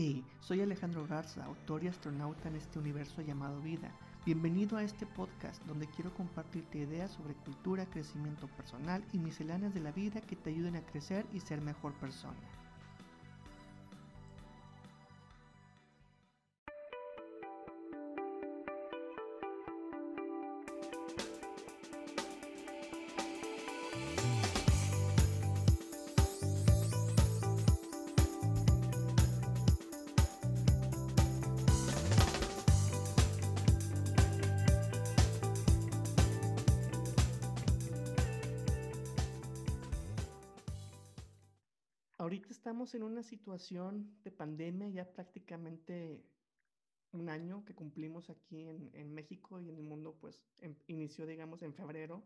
Hey, soy Alejandro Garza, autor y astronauta en este universo llamado vida. Bienvenido a este podcast donde quiero compartirte ideas sobre cultura, crecimiento personal y misceláneas de la vida que te ayuden a crecer y ser mejor persona. Situación de pandemia, ya prácticamente un año que cumplimos aquí en, México y en el mundo, pues em, inició, digamos, en febrero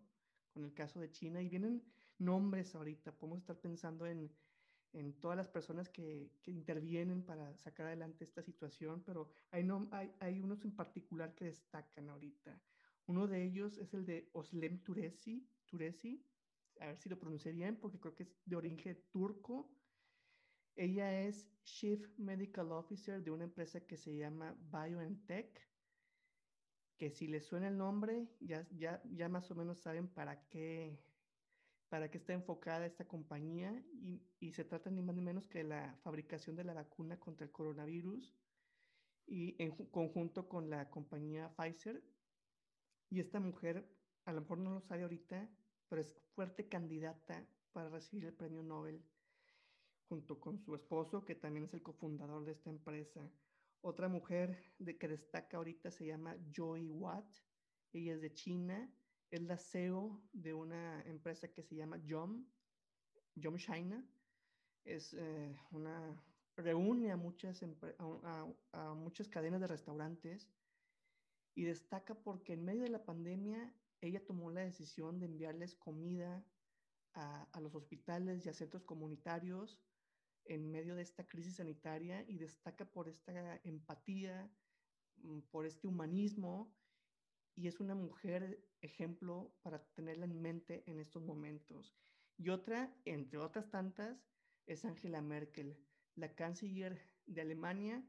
con el caso de China y vienen nombres ahorita, podemos estar pensando en, todas las personas que, intervienen para sacar adelante esta situación, pero hay, no, hay, hay unos en particular que destacan ahorita. Uno de ellos es el de Oslem Turesi, Turesi, a ver si lo pronuncié bien, porque creo que es de origen turco, ella es Chief Medical Officer de una empresa que se llama BioNTech, que si les suena el nombre, ya, ya, ya más o menos saben para qué, para qué está enfocada esta compañía y, y, se trata ni más ni menos que de la fabricación de la vacuna contra el coronavirus y en conjunto con la compañía Pfizer. Y esta mujer, a lo mejor no lo sabe ahorita, pero es fuerte candidata para recibir el premio Nobel junto con su esposo, que también es el cofundador de esta empresa. Otra mujer de, que destaca ahorita se llama Joy Watt. Ella es de China. Es la CEO de una empresa que se llama Yum, Yum China. Es eh, una, reúne a muchas, a, a muchas cadenas de restaurantes y destaca porque en medio de la pandemia ella tomó la decisión de enviarles comida a, a, los hospitales y a centros comunitarios en medio de esta crisis sanitaria y destaca por esta empatía, mm, por este humanismo y es una mujer ejemplo para tenerla en mente en estos momentos. Y otra, entre otras tantas, es Angela Merkel, la canciller de Alemania,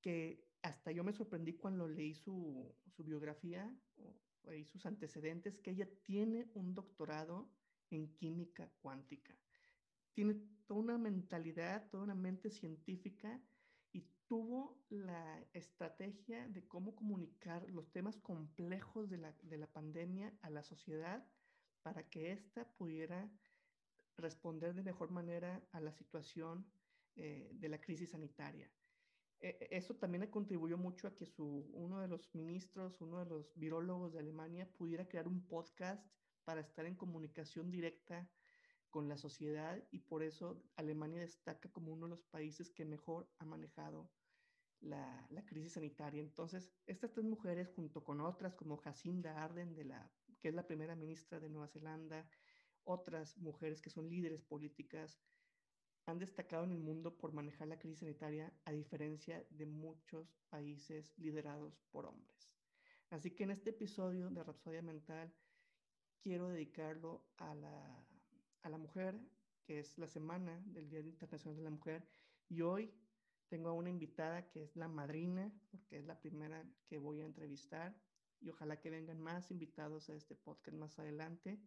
que hasta yo me sorprendí cuando leí su, su biografía o leí sus antecedentes, que ella tiene un doctorado en química cuántica tiene toda una mentalidad, toda una mente científica y tuvo la estrategia de cómo comunicar los temas complejos de la, de la pandemia a la sociedad para que ésta pudiera responder de mejor manera a la situación eh, de la crisis sanitaria. E, e, eso también contribuyó mucho a que su, uno de los ministros, uno de los virólogos de Alemania pudiera crear un podcast para estar en comunicación directa con la sociedad y por eso Alemania destaca como uno de los países que mejor ha manejado la, la, crisis sanitaria. Entonces, estas tres mujeres, junto con otras como Jacinda Arden, de la, que es la primera ministra de Nueva Zelanda, otras mujeres que son líderes políticas, han destacado en el mundo por manejar la crisis sanitaria a diferencia de muchos países liderados por hombres. Así que en este episodio de Rapsodia Mental quiero dedicarlo a la a la mujer, que es la semana del Día Internacional de la Mujer. Y hoy tengo a una invitada que es la madrina, porque es la primera que voy a entrevistar. Y ojalá que vengan más invitados a este podcast más adelante.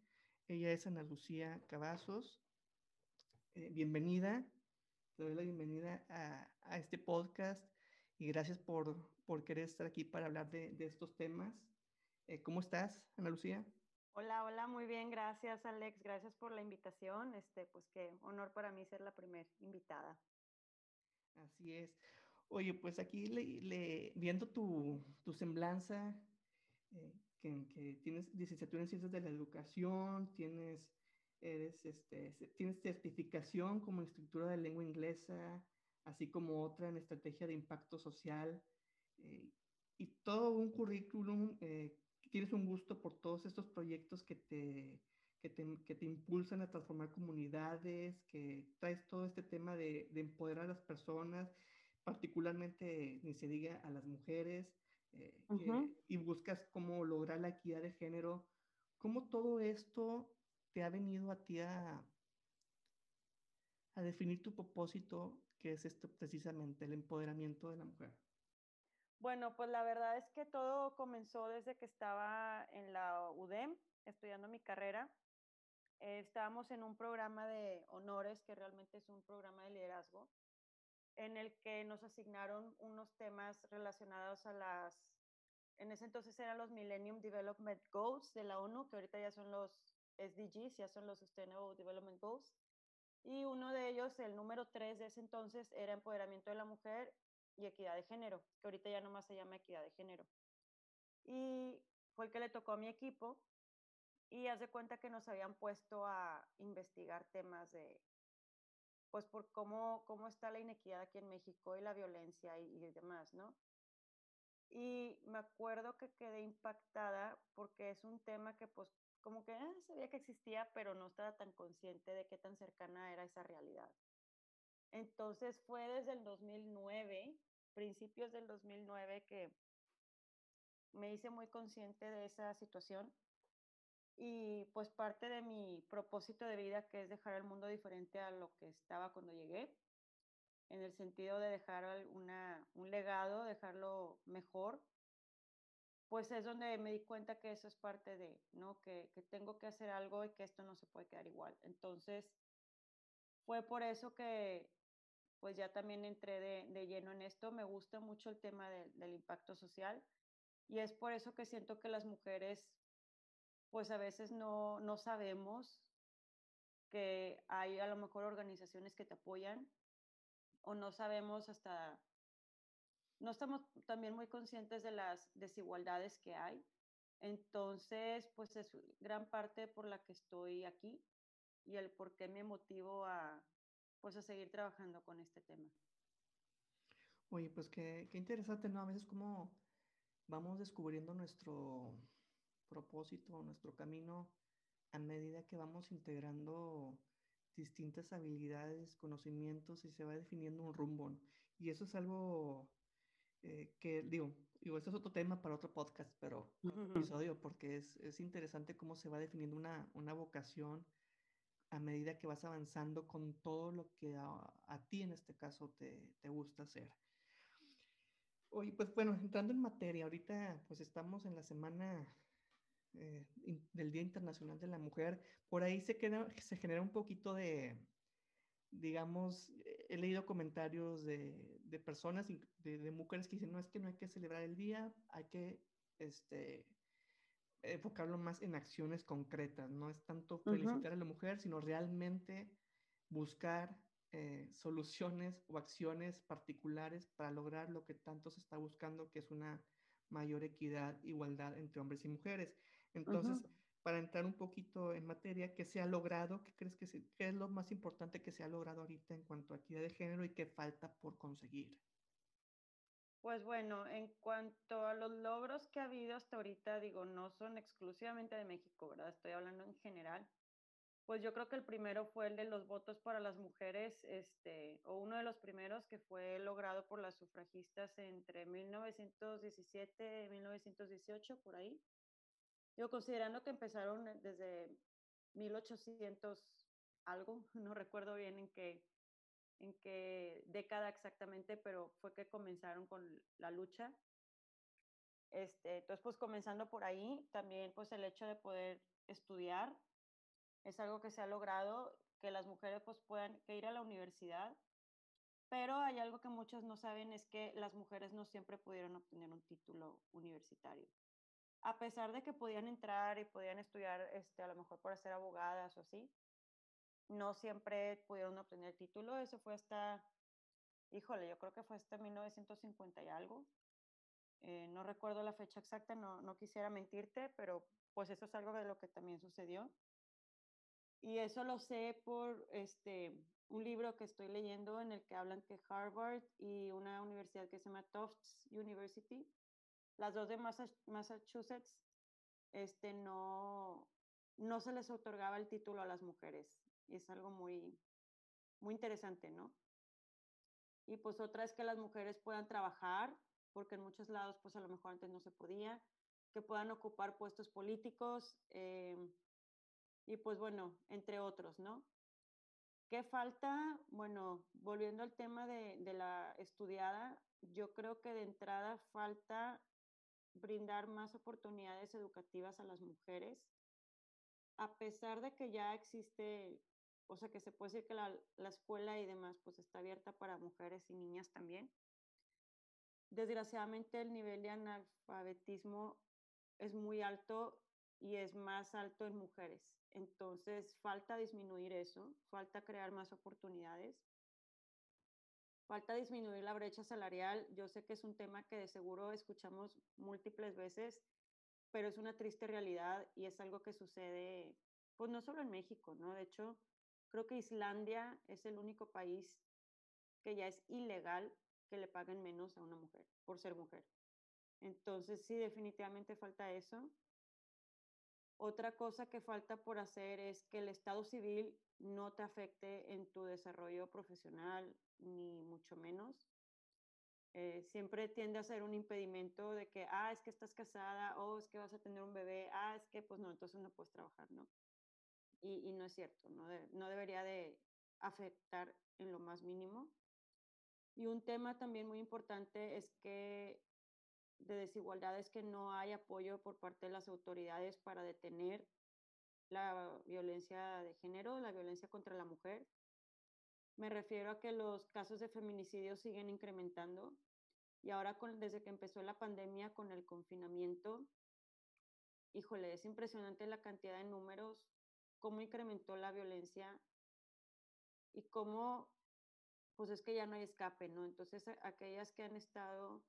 Ella es Ana Lucía Cavazos. Eh, bienvenida, te doy la bienvenida a, este podcast y gracias por, por, querer estar aquí para hablar de, estos temas. Eh, ¿Cómo estás, Ana Lucía? Hola, hola, muy bien, gracias Alex, gracias por la invitación. Este, pues qué honor para mí ser la primera invitada. Así es. Oye, pues aquí le, viendo tu, tu semblanza, eh, que, tienes licenciatura en ciencias de la educación, tienes, eres, este, tienes certificación como instructora de lengua inglesa, así como otra en estrategia de impacto social, eh, y todo un currículum eh, tienes un gusto por todos estos proyectos que te, que te, que te, impulsan a transformar comunidades, que traes todo este tema de, de empoderar a las personas, particularmente, ni se diga, a las mujeres, eh, y buscas cómo lograr la equidad de género. ¿Cómo todo esto te ha venido a ti a, a definir tu propósito qué es esto precisamente, el empoderamiento de la mujer. Bueno, pues la verdad es que todo comenzó desde que estaba en la UDEM estudiando mi carrera. Eh, estábamos en un programa de honores, que realmente es un programa de liderazgo, en el que nos asignaron unos temas relacionados a las, en ese entonces eran los Millennium Development Goals de la ONU, que ahorita ya son los SDGs, ya son los Sustainable Development Goals. Y uno de ellos, el número tres de ese entonces, era empoderamiento de la mujer y equidad de género, que ahorita ya nomás se llama equidad de género. Y fue el que le tocó a mi equipo y haz de cuenta que nos habían puesto a investigar temas de, pues por cómo, cómo está la inequidad aquí en México y la violencia y, y demás, ¿no? Y me acuerdo que quedé impactada porque es un tema que pues como que eh, sabía que existía, pero no estaba tan consciente de qué tan cercana era esa realidad. Entonces fue desde el 2009, principios del 2009, que me hice muy consciente de esa situación y pues parte de mi propósito de vida, que es dejar el mundo diferente a lo que estaba cuando llegué, en el sentido de dejar una, un legado, dejarlo mejor, pues es donde me di cuenta que eso es parte de, ¿no? Que, que tengo que hacer algo y que esto no se puede quedar igual. Entonces, fue por eso que pues ya también entré de, de lleno en esto. Me gusta mucho el tema de, del impacto social y es por eso que siento que las mujeres pues a veces no, no sabemos que hay a lo mejor organizaciones que te apoyan o no sabemos hasta, no estamos también muy conscientes de las desigualdades que hay. Entonces, pues es gran parte por la que estoy aquí y el por qué me motivo a, pues a seguir trabajando con este tema. Oye, pues qué, qué interesante, ¿no? A veces como vamos descubriendo nuestro, propósito, nuestro camino, a medida que vamos integrando distintas habilidades, conocimientos y se va definiendo un rumbo. Y eso es algo eh, que, digo, digo, eso es otro tema para otro podcast, pero uh -huh. episodio, porque es, es, interesante cómo se va definiendo una, una, vocación a medida que vas avanzando con todo lo que a, ti en este caso te, te gusta hacer. Oye, pues bueno, entrando en materia, ahorita pues estamos en la semana eh, del Día Internacional de la Mujer, por ahí se, queda, se genera un poquito de, digamos, he leído comentarios de, de personas, de, de, mujeres que dicen, no, es que no hay que celebrar el día, hay que este, enfocarlo más en acciones concretas, no es tanto felicitar uh -huh. a la mujer, sino realmente buscar eh, soluciones o acciones particulares para lograr lo que tanto se está buscando, que es una mayor equidad, igualdad entre hombres y mujeres. Entonces, uh -huh. para entrar un poquito en materia, ¿qué se ha logrado? ¿Qué crees que se, qué es lo más importante que se ha logrado ahorita en cuanto a equidad de género y qué falta por conseguir? Pues bueno, en cuanto a los logros que ha habido hasta ahorita, digo, no son exclusivamente de México, ¿verdad? Estoy hablando en general. Pues yo creo que el primero fue el de los votos para las mujeres, este, o uno de los primeros que fue logrado por las sufragistas entre 1917 y 1918, por ahí. Yo considerando que empezaron desde 1800 algo, no recuerdo bien en qué, en qué década exactamente, pero fue que comenzaron con la lucha. Este, entonces, pues comenzando por ahí, también pues el hecho de poder estudiar es algo que se ha logrado, que las mujeres pues puedan que ir a la universidad, pero hay algo que muchos no saben, es que las mujeres no siempre pudieron obtener un título universitario. A pesar de que podían entrar y podían estudiar, este, a lo mejor para ser abogadas o así, no siempre pudieron obtener título. Eso fue hasta, híjole, yo creo que fue hasta 1950 y algo. Eh, no recuerdo la fecha exacta, no, no quisiera mentirte, pero pues eso es algo de lo que también sucedió. Y eso lo sé por este, un libro que estoy leyendo en el que hablan que Harvard y una universidad que se llama Tufts University, las dos de Massachusetts, este, no, no se les otorgaba el título a las mujeres. Es algo muy, muy interesante, ¿no? Y pues otra es que las mujeres puedan trabajar, porque en muchos lados pues a lo mejor antes no se podía, que puedan ocupar puestos políticos, eh, y pues bueno, entre otros, ¿no? ¿Qué falta? Bueno, volviendo al tema de, de la estudiada, yo creo que de entrada falta brindar más oportunidades educativas a las mujeres, a pesar de que ya existe, o sea, que se puede decir que la, la, escuela y demás, pues está abierta para mujeres y niñas también. Desgraciadamente el nivel de analfabetismo es muy alto y es más alto en mujeres. Entonces, falta disminuir eso, falta crear más oportunidades, falta disminuir la brecha salarial. Yo sé que es un tema que de seguro escuchamos múltiples veces, pero es una triste realidad y es algo que sucede, pues no solo en México, ¿no? De hecho, creo que Islandia es el único país que ya es ilegal que le paguen menos a una mujer por ser mujer. Entonces, sí, definitivamente falta eso. Otra cosa que falta por hacer es que el estado civil no te afecte en tu desarrollo profesional, ni mucho menos. Eh, siempre tiende a ser un impedimento de que, ah, es que estás casada, o oh, es que vas a tener un bebé, ah, es que, pues no, entonces no puedes trabajar, ¿no? Y, y no es cierto, no, de, no debería de afectar en lo más mínimo. Y un tema también muy importante es que de desigualdad es que no hay apoyo por parte de las autoridades para detener la violencia de género, la violencia contra la mujer. Me refiero a que los casos de feminicidio siguen incrementando y ahora con, desde que empezó la pandemia con el confinamiento, híjole, es impresionante la cantidad de números, cómo incrementó la violencia y cómo pues es que ya no hay escape, ¿no? Entonces, aquellas que han estado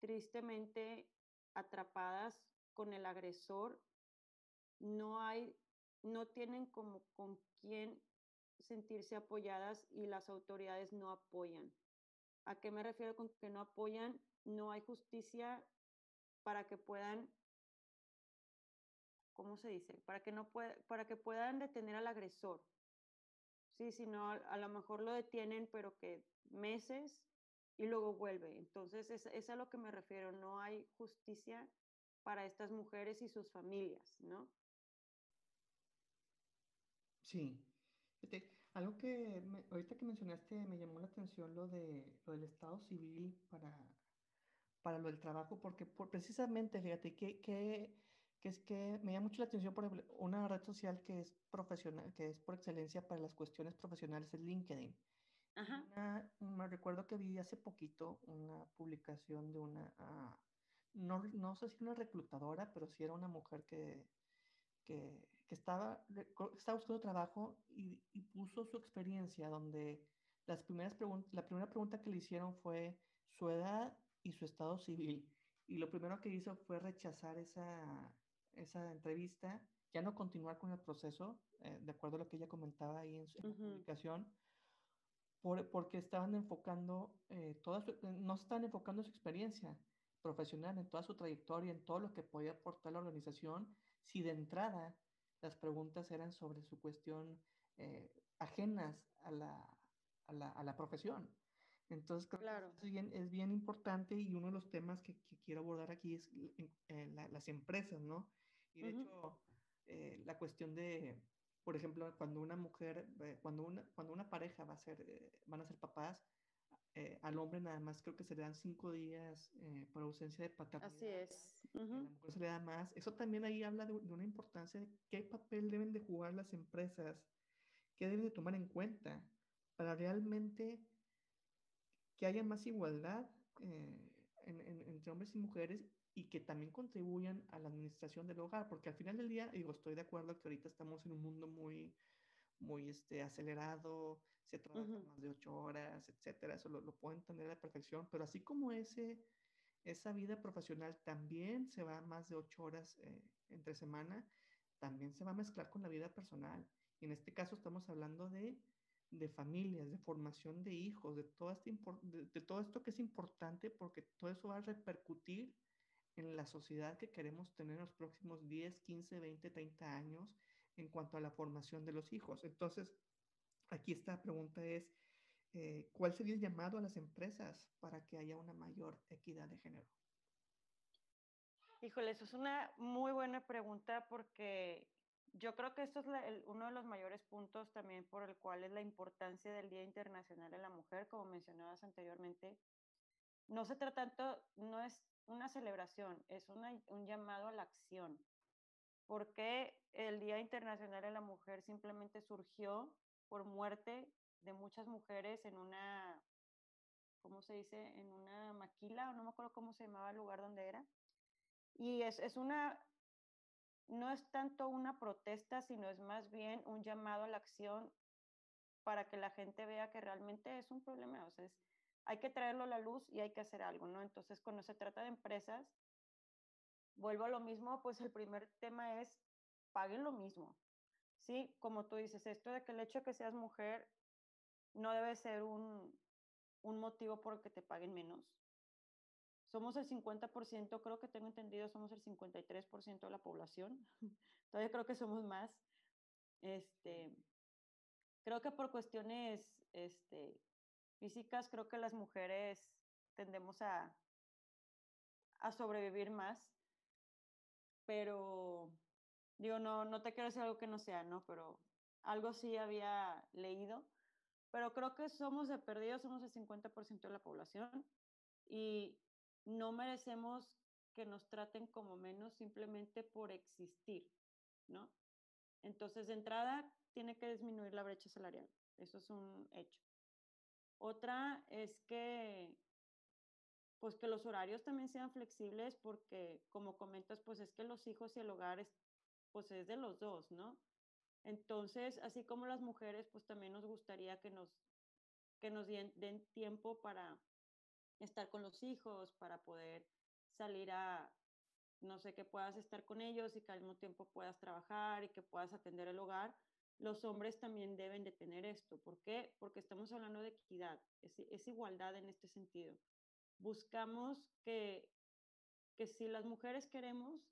tristemente atrapadas con el agresor, no hay, no tienen como con quién sentirse apoyadas y las autoridades no apoyan. ¿A qué me refiero con que no apoyan? No hay justicia para que puedan, ¿cómo se dice? Para que, no pueda, para que puedan detener al agresor. Sí, si no, a lo mejor lo detienen, pero que meses y luego vuelve. Entonces, es, es, a lo que me refiero. No hay justicia para estas mujeres y sus familias, ¿no? Sí. algo que me, ahorita que mencionaste me llamó la atención lo, de, lo del Estado civil para, para lo del trabajo, porque por, precisamente, fíjate, que, que que es que me llama mucho la atención, por ejemplo, una red social que es profesional, que es por excelencia para las cuestiones profesionales, es LinkedIn. Ajá. Una, me recuerdo que vi hace poquito una publicación de una, uh, no, no sé si una reclutadora, pero sí era una mujer que, que, que estaba, estaba buscando trabajo y, y, puso su experiencia donde las primeras preguntas, la primera pregunta que le hicieron fue su edad y su estado civil. Y lo primero que hizo fue rechazar esa, esa entrevista, ya no continuar con el proceso, eh, de acuerdo a lo que ella comentaba ahí en su uh -huh. publicación, por, porque estaban enfocando, eh, toda su, no estaban enfocando su experiencia profesional, en toda su trayectoria, en todo lo que podía aportar la organización, si de entrada las preguntas eran sobre su cuestión eh, ajenas a la, a, la, a la, profesión. Entonces, creo claro. que es bien, es bien importante y uno de los temas que, que quiero abordar aquí es eh, la, las empresas, ¿no? Y de uh -huh. hecho, eh, la cuestión de, por ejemplo, cuando una mujer, eh, cuando, una, cuando una pareja va a ser, eh, van a ser papás, al hombre nada más creo que se le dan cinco días por ausencia de paternidad. Así es. Uh -huh. A la mujer se le da más. Eso también ahí habla de, de, una importancia de qué papel deben de jugar las empresas, qué deben de tomar en cuenta para realmente que haya más igualdad en, en, entre hombres y mujeres y que también contribuyan a la administración del hogar, porque al final del día, digo, estoy de acuerdo que ahorita estamos en un mundo muy, muy este, acelerado, se trabaja uh -huh. más de ocho horas, etcétera, eso lo, lo, puedo entender a la perfección, pero así como ese, esa vida profesional también se va más de ocho horas eh, entre semana, también se va a mezclar con la vida personal. Y en este caso estamos hablando de, de familias, de formación de hijos, de todo, este de, de todo esto que es importante porque todo eso va a repercutir en la sociedad que queremos tener en los próximos 10, 15, 20, 30 años en cuanto a la formación de los hijos. Entonces, aquí esta pregunta es, eh, ¿cuál sería el llamado a las empresas para que haya una mayor equidad de género? Híjole, eso es una muy buena pregunta porque yo creo que esto es uno de los mayores puntos también por el cual es la importancia del Día Internacional de la Mujer, como mencionabas anteriormente. No se trata tanto, no es una celebración, es un llamado a la acción. Porque el Día Internacional de la Mujer simplemente surgió por muerte de muchas mujeres en una, ¿cómo se dice? En una maquila, o no me acuerdo cómo se llamaba el lugar donde era. Y es, es una, no es tanto una protesta, sino es más bien un llamado a la acción para que la gente vea que realmente es un problema. O sea, hay que traerlo a la luz y hay que hacer algo, ¿no? Entonces, cuando se trata de empresas, vuelvo a lo mismo, pues el primer tema es paguen lo mismo. Sí, como tú dices, esto de que el hecho de que seas mujer no debe ser un, un motivo por el que te paguen menos. Somos el 50%, creo que tengo entendido, somos el 53% de la población. Todavía creo que somos más. Este, creo que por cuestiones este, físicas, creo que las mujeres tendemos a, a sobrevivir más. Pero, digo, no, no te quiero decir algo que no sea, ¿no? Pero algo sí había leído. Pero creo que somos de perdidos, somos el 50% de la población. Y no merecemos que nos traten como menos simplemente por existir, ¿no? Entonces, de entrada, tiene que disminuir la brecha salarial. Eso es un hecho. Otra es que, pues que los horarios también sean flexibles porque, como comentas, pues es que los hijos y el hogar es, pues es de los dos, ¿no? Entonces, así como las mujeres, pues también nos gustaría que nos, que nos den, den tiempo para estar con los hijos, para poder salir a, no sé, que puedas estar con ellos y que al mismo tiempo puedas trabajar y que puedas atender el hogar, los hombres también deben de tener esto. ¿Por qué? Porque estamos hablando de equidad, es, igualdad en este sentido. Buscamos que, que si las mujeres queremos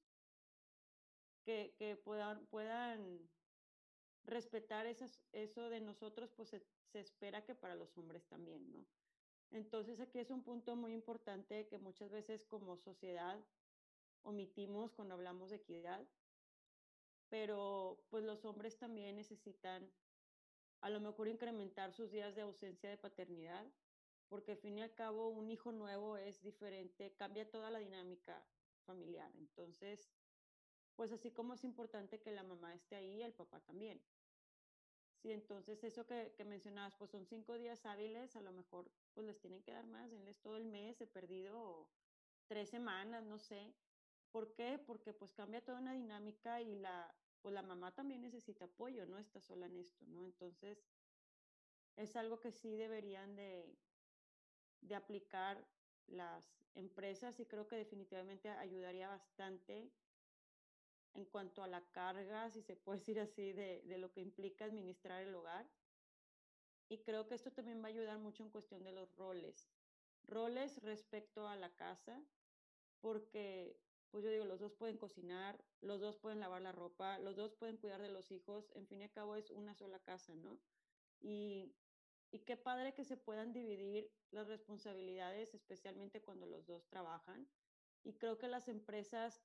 que, que puedan, puedan respetar eso de nosotros, pues se, se espera que para los hombres también, ¿no? Entonces aquí es un punto muy importante que muchas veces como sociedad omitimos cuando hablamos de equidad, pero pues los hombres también necesitan a lo mejor incrementar sus días de ausencia de paternidad, porque al fin y al cabo un hijo nuevo es diferente, cambia toda la dinámica familiar. Entonces, pues así como es importante que la mamá esté ahí, el papá también. Sí, entonces eso que, que, mencionabas, pues son cinco días hábiles, a lo mejor pues les tienen que dar más, denles todo el mes he perdido, tres semanas, no sé. ¿Por qué? Porque pues cambia toda una dinámica y la, pues la mamá también necesita apoyo, no está sola en esto, ¿no? Entonces, es algo que sí deberían de, de aplicar las empresas y creo que definitivamente ayudaría bastante en cuanto a la carga, si se puede decir así, de, lo que implica administrar el hogar. Y creo que esto también va a ayudar mucho en cuestión de los roles. Roles respecto a la casa, porque, pues yo digo, los dos pueden cocinar, los dos pueden lavar la ropa, los dos pueden cuidar de los hijos, en fin y al cabo es una sola casa, ¿no? Y, y qué padre que se puedan dividir las responsabilidades, especialmente cuando los dos trabajan. Y creo que las empresas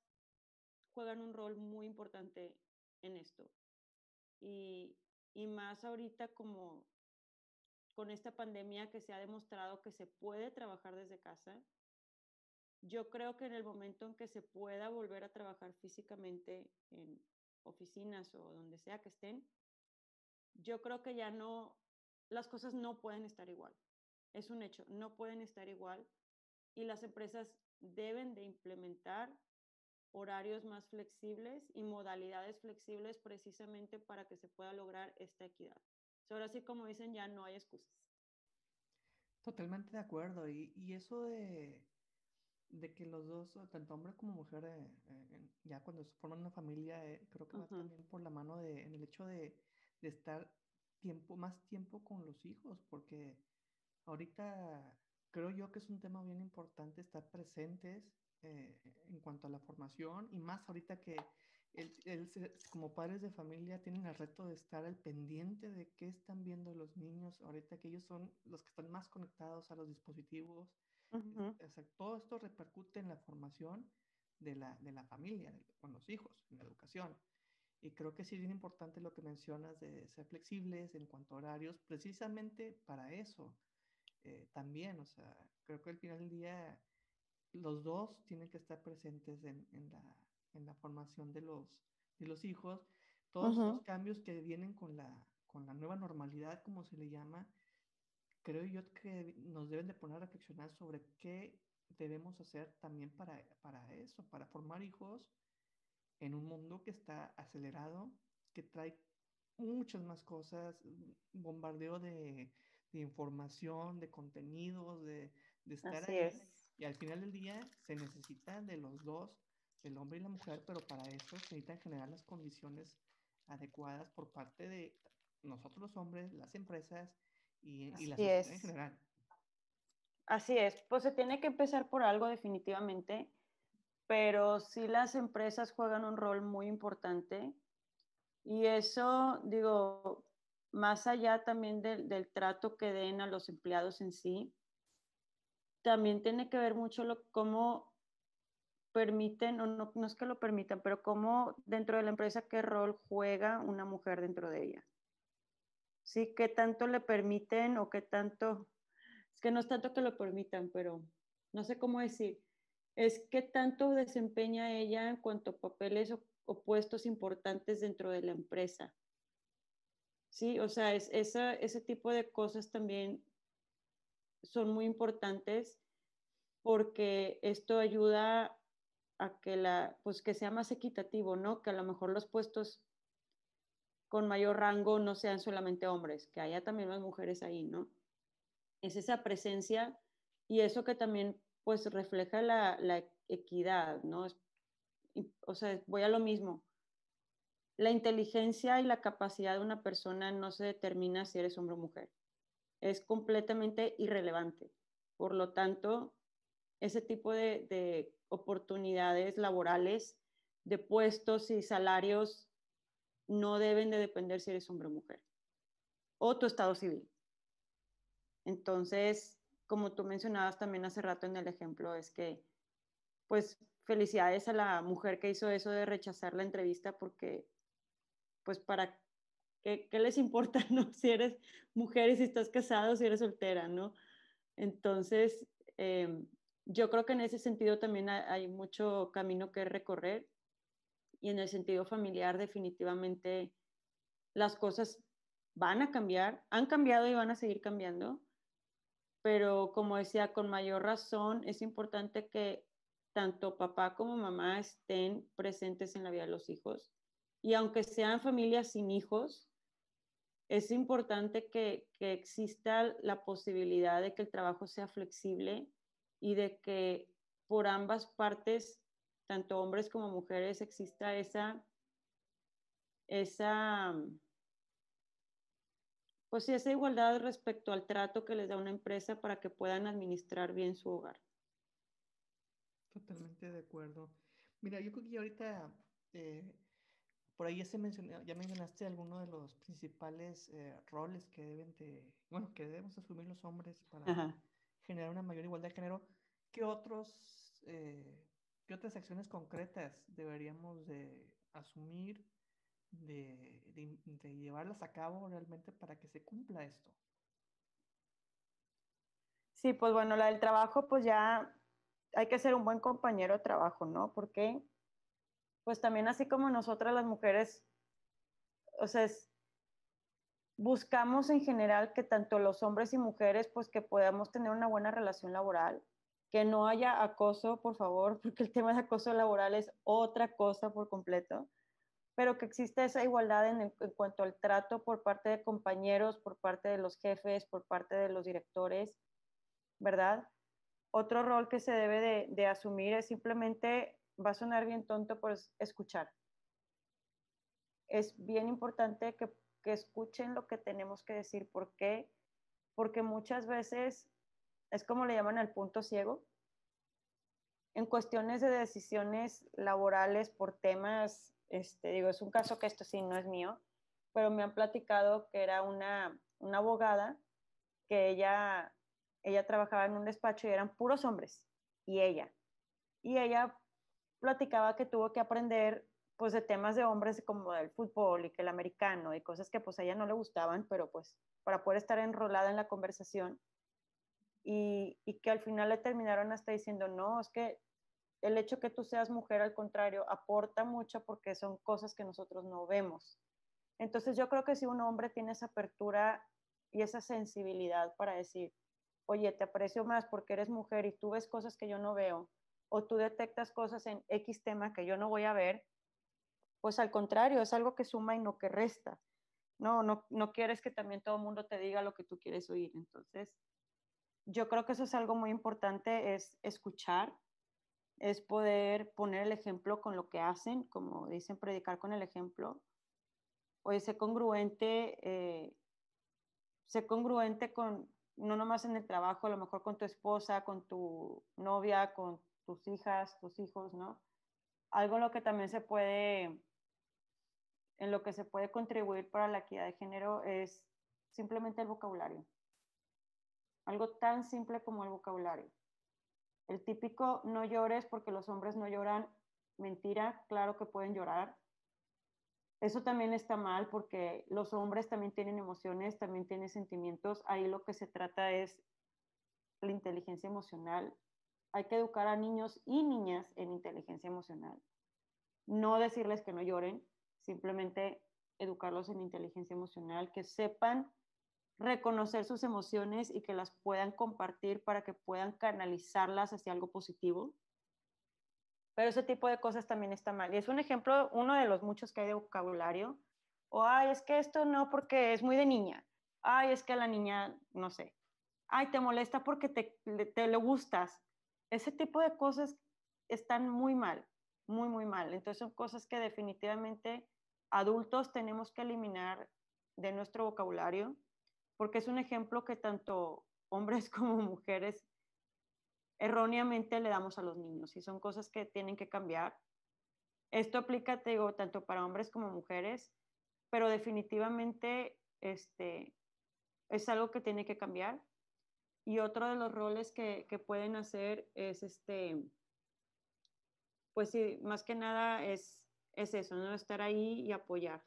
juegan un rol muy importante en esto. Y, y más ahorita como con esta pandemia que se ha demostrado que se puede trabajar desde casa, yo creo que en el momento en que se pueda volver a trabajar físicamente en oficinas o donde sea que estén, yo creo que ya no, las cosas no pueden estar igual. Es un hecho, no pueden estar igual y las empresas deben de implementar horarios más flexibles y modalidades flexibles precisamente para que se pueda lograr esta equidad. Ahora sí, como dicen, ya no hay excusas. Totalmente de acuerdo. Y, y eso de, de, que los dos, tanto hombre como mujer, eh, eh, ya cuando se forman una familia, eh, creo que va también por la mano de, en el hecho de, de estar tiempo, más tiempo con los hijos, porque ahorita creo yo que es un tema bien importante estar presentes eh, en cuanto a la formación y más ahorita que el, el, como padres de familia tienen el reto de estar al pendiente de qué están viendo los niños, ahorita que ellos son los que están más conectados a los dispositivos. Uh -huh. o sea, todo esto repercute en la formación de la, de la familia, de, con los hijos, en la educación. Y creo que sí es bien importante lo que mencionas de ser flexibles en cuanto a horarios, precisamente para eso eh, también. O sea, creo que al final del día los dos tienen que estar presentes en, en, la, en la, formación de los, de los hijos. Todos los cambios que vienen con la, con la nueva normalidad, como se le llama, creo yo que nos deben de poner a reflexionar sobre qué debemos hacer también para, para eso, para formar hijos en un mundo que está acelerado, que trae muchas más cosas, bombardeo de, de información, de contenidos, de, de estar ahí. Y al final del día se necesita de los dos, el hombre y la mujer, pero para eso se necesitan generar las condiciones adecuadas por parte de nosotros los hombres, las empresas y, y la sociedad en general. Así es, pues se tiene que empezar por algo definitivamente, pero sí las empresas juegan un rol muy importante y eso, digo, más allá también del, del trato que den a los empleados en sí, también tiene que ver mucho lo, cómo permiten, o no, no es que lo permitan, pero cómo dentro de la empresa, qué rol juega una mujer dentro de ella. ¿Sí? ¿Qué tanto le permiten o qué tanto, es que no es tanto que lo permitan, pero no sé cómo decir, es qué tanto desempeña ella en cuanto a papeles o, puestos importantes dentro de la empresa. Sí, o sea, es, esa, ese tipo de cosas también son muy importantes porque esto ayuda a que, la, pues que sea más equitativo, ¿no? Que a lo mejor los puestos con mayor rango no sean solamente hombres, que haya también más mujeres ahí, ¿no? Es esa presencia y eso que también pues refleja la, la equidad, ¿no? o sea, voy a lo mismo. La inteligencia y la capacidad de una persona no se determina si eres hombre o mujer es completamente irrelevante. Por lo tanto, ese tipo de, oportunidades laborales, de puestos y salarios no deben de depender si eres hombre o mujer o tu estado civil. Entonces, como tú mencionabas también hace rato en el ejemplo, es que, pues, felicidades a la mujer que hizo eso de rechazar la entrevista porque, pues, para ¿Qué, les importa, no? Si eres mujer y si estás casado, si eres soltera, ¿no? Entonces, em, yo creo que en ese sentido también hay mucho camino que recorrer y en el sentido familiar definitivamente las cosas van a cambiar, han cambiado y van a seguir cambiando, pero como decía, con mayor razón es importante que tanto papá como mamá estén presentes en la vida de los hijos. Y aunque sean familias sin hijos, es importante que, exista la posibilidad de que el trabajo sea flexible y de que por ambas partes, tanto hombres como mujeres, exista esa, esa, pues esa igualdad respecto al trato que les da una empresa para que puedan administrar bien su hogar. Totalmente de acuerdo. Mira, yo creo que ahorita eh, por ahí ya, se mencionó, ya mencionaste algunos de los principales eh, roles que deben de, bueno, que debemos asumir los hombres para generar una mayor igualdad de género. ¿Qué otros, eh, qué otras acciones concretas deberíamos de asumir, de, de, llevarlas a cabo realmente para que se cumpla esto? Sí, pues bueno, la del trabajo, pues ya hay que ser un buen compañero de trabajo, ¿no? Porque pues también así como nosotras las mujeres, o sea, buscamos en general que tanto los hombres y mujeres, pues que podamos tener una buena relación laboral, que no haya acoso, por favor, porque el tema de acoso laboral es otra cosa por completo, pero que exista esa igualdad en, cuanto al trato por parte de compañeros, por parte de los jefes, por parte de los directores, ¿verdad? Otro rol que se debe de, de asumir es simplemente va a sonar bien tonto, pues escuchar. Es bien importante que, que escuchen lo que tenemos que decir. ¿Por qué? Porque muchas veces es como le llaman al punto ciego. En cuestiones de decisiones laborales por temas, este, digo, es un caso que esto sí no es mío, pero me han platicado que era una, una abogada que ella, ella trabajaba en un despacho y eran puros hombres, y ella. Y ella platicaba que tuvo que aprender pues de temas de hombres como el fútbol y que el americano y cosas que pues a ella no le gustaban, pero pues para poder estar enrolada en la conversación y, y que al final le terminaron hasta diciendo, no, es que el hecho que tú seas mujer, al contrario, aporta mucho porque son cosas que nosotros no vemos. Entonces yo creo que si un hombre tiene esa apertura y esa sensibilidad para decir, oye, te aprecio más porque eres mujer y tú ves cosas que yo no veo, o tú detectas cosas en X tema que yo no voy a ver, pues al contrario, es algo que suma y no que resta. No, no, no quieres que también todo el mundo te diga lo que tú quieres oír. Entonces, yo creo que eso es algo muy importante, es escuchar, es poder poner el ejemplo con lo que hacen, como dicen, predicar con el ejemplo. Oye, sé congruente, eh, sé congruente con, no nomás en el trabajo, a lo mejor con tu esposa, con tu novia, con tus hijas, tus hijos, ¿no? Algo en lo que también se puede en lo que se puede contribuir para la equidad de género es simplemente el vocabulario. Algo tan simple como el vocabulario. El típico no llores porque los hombres no lloran, mentira, claro que pueden llorar. Eso también está mal porque los hombres también tienen emociones, también tienen sentimientos. Ahí lo que se trata es la inteligencia emocional. Hay que educar a niños y niñas en inteligencia emocional. No decirles que no lloren, simplemente educarlos en inteligencia emocional, que sepan reconocer sus emociones y que las puedan compartir para que puedan canalizarlas hacia algo positivo. Pero ese tipo de cosas también está mal. Y es un ejemplo, uno de los muchos que hay de vocabulario. O, ay, es que esto no porque es muy de niña. Ay, es que la niña, no sé. Ay, te molesta porque te, te le gustas. Ese tipo de cosas están muy mal muy, muy mal. Entonces son cosas que definitivamente adultos tenemos que eliminar de nuestro vocabulario, porque es un ejemplo que tanto hombres como mujeres erróneamente le damos a los niños y son cosas que tienen que cambiar. Esto aplica, te digo, tanto para hombres como mujeres, pero definitivamente este, es algo que tiene que cambiar. Y otro de los roles que, que pueden hacer es este, pues sí, más que nada es, es eso, ¿no? Estar ahí y apoyar.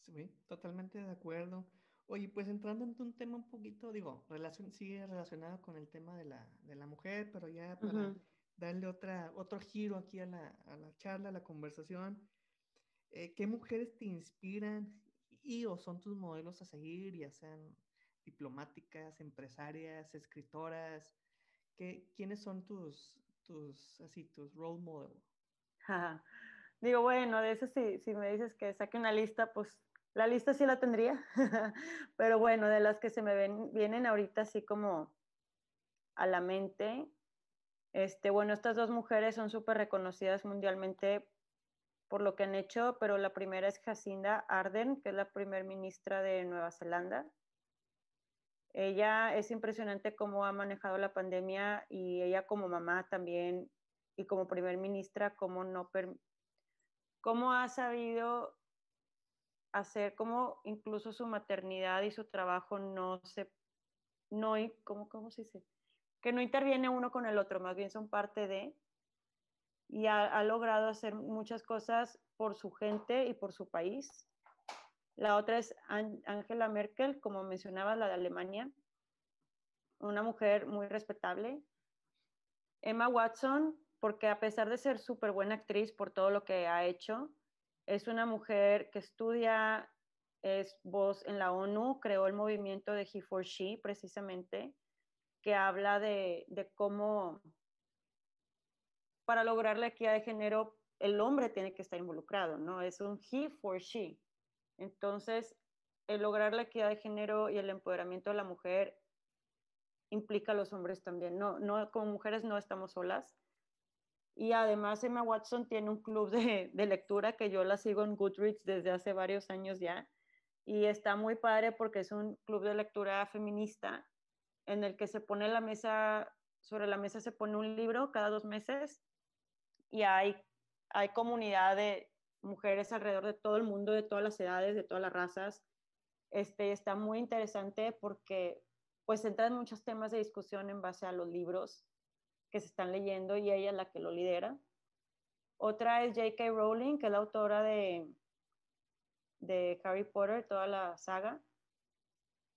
Sí, totalmente de acuerdo. Oye, pues entrando en un tema un poquito, digo, relación, sigue relacionado con el tema de la, de la mujer, pero ya para darle otra, otro giro aquí a la, a la charla, a la conversación, eh, ¿qué mujeres te inspiran y o son tus modelos a seguir, ya sean diplomáticas, empresarias, escritoras? ¿Qué, ¿Quiénes son tus, tus, así, tus role model? Digo, bueno, de eso sí, si me dices que saque una lista, pues la lista sí la tendría, pero bueno, de las que se me ven, vienen ahorita así como a la mente, este, bueno, estas dos mujeres son súper reconocidas mundialmente por lo que han hecho, pero la primera es Jacinda Arden, que es la primer ministra de Nueva Zelanda. Ella es impresionante cómo ha manejado la pandemia y ella como mamá también y como primer ministra, cómo, no cómo ha sabido hacer como incluso su maternidad y su trabajo no se, no, ¿cómo, cómo se dice? Que no interviene uno con el otro, más bien son parte de, y ha, ha logrado hacer muchas cosas por su gente y por su país. La otra es Angela Merkel, como mencionaba, la de Alemania, una mujer muy respetable. Emma Watson, porque a pesar de ser súper buena actriz por todo lo que ha hecho, es una mujer que estudia, es voz en la ONU, creó el movimiento de He for She precisamente, que habla de, de cómo para lograr la equidad de género el hombre tiene que estar involucrado, ¿no? Es un he for she. Entonces, el lograr la equidad de género y el empoderamiento de la mujer implica a los hombres también. No, no, como mujeres no estamos solas. Y además Emma Watson tiene un club de, de, lectura que yo la sigo en Goodreads desde hace varios años ya. Y está muy padre porque es un club de lectura feminista en el que se pone la mesa, sobre la mesa se pone un libro cada dos meses y hay, hay comunidad de, mujeres alrededor de todo el mundo, de todas las edades, de todas las razas. Este, está muy interesante porque pues entran muchos temas de discusión en base a los libros que se están leyendo y ella es la que lo lidera. Otra es J.K. Rowling, que es la autora de, de Harry Potter, toda la saga.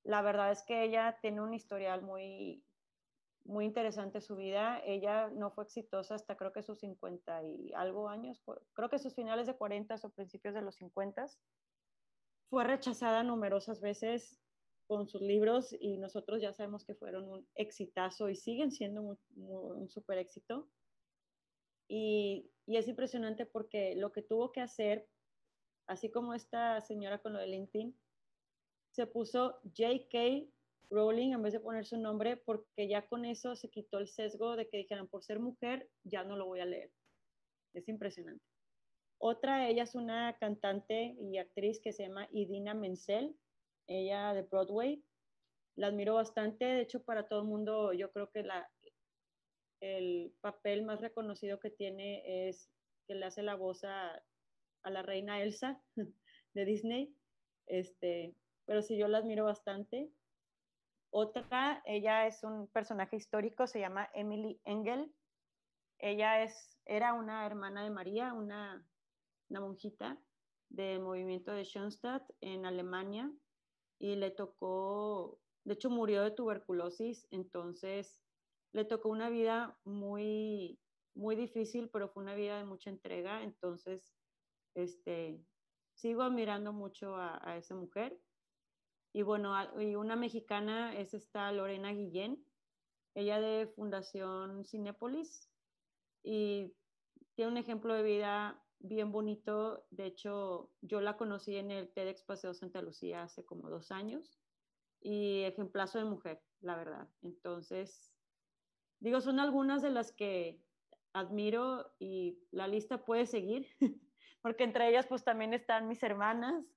La verdad es que ella tiene un historial muy, muy interesante su vida. Ella no fue exitosa hasta creo que sus 50 y algo años, creo que sus finales de 40 o principios de los 50. Fue rechazada numerosas veces con sus libros y nosotros ya sabemos que fueron un exitazo y siguen siendo un súper éxito. Y, y, es impresionante porque lo que tuvo que hacer, así como esta señora con lo de LinkedIn, se puso J.K. Rowling en vez de poner su nombre porque ya con eso se quitó el sesgo de que dijeran por ser mujer ya no lo voy a leer. Es impresionante. Otra, ella es una cantante y actriz que se llama Idina Menzel, ella de Broadway. La admiro bastante, de hecho para todo el mundo yo creo que la, el papel más reconocido que tiene es que le hace la voz a, a la reina Elsa de Disney. Este, pero sí, yo la admiro bastante. Otra, ella es un personaje histórico, se llama Emily Engel. Ella es, era una hermana de María, una, una monjita del movimiento de Schoenstatt en Alemania y le tocó, de hecho murió de tuberculosis, entonces le tocó una vida muy, muy difícil, pero fue una vida de mucha entrega, entonces, este, sigo admirando mucho a, a esa mujer. Y bueno, y una mexicana es esta Lorena Guillén, ella de Fundación Cinépolis, y tiene un ejemplo de vida bien bonito. De hecho, yo la conocí en el TEDx Paseo Santa Lucía hace como dos años, y ejemplazo de mujer, la verdad. Entonces, digo, son algunas de las que admiro y la lista puede seguir, porque entre ellas pues también están mis hermanas,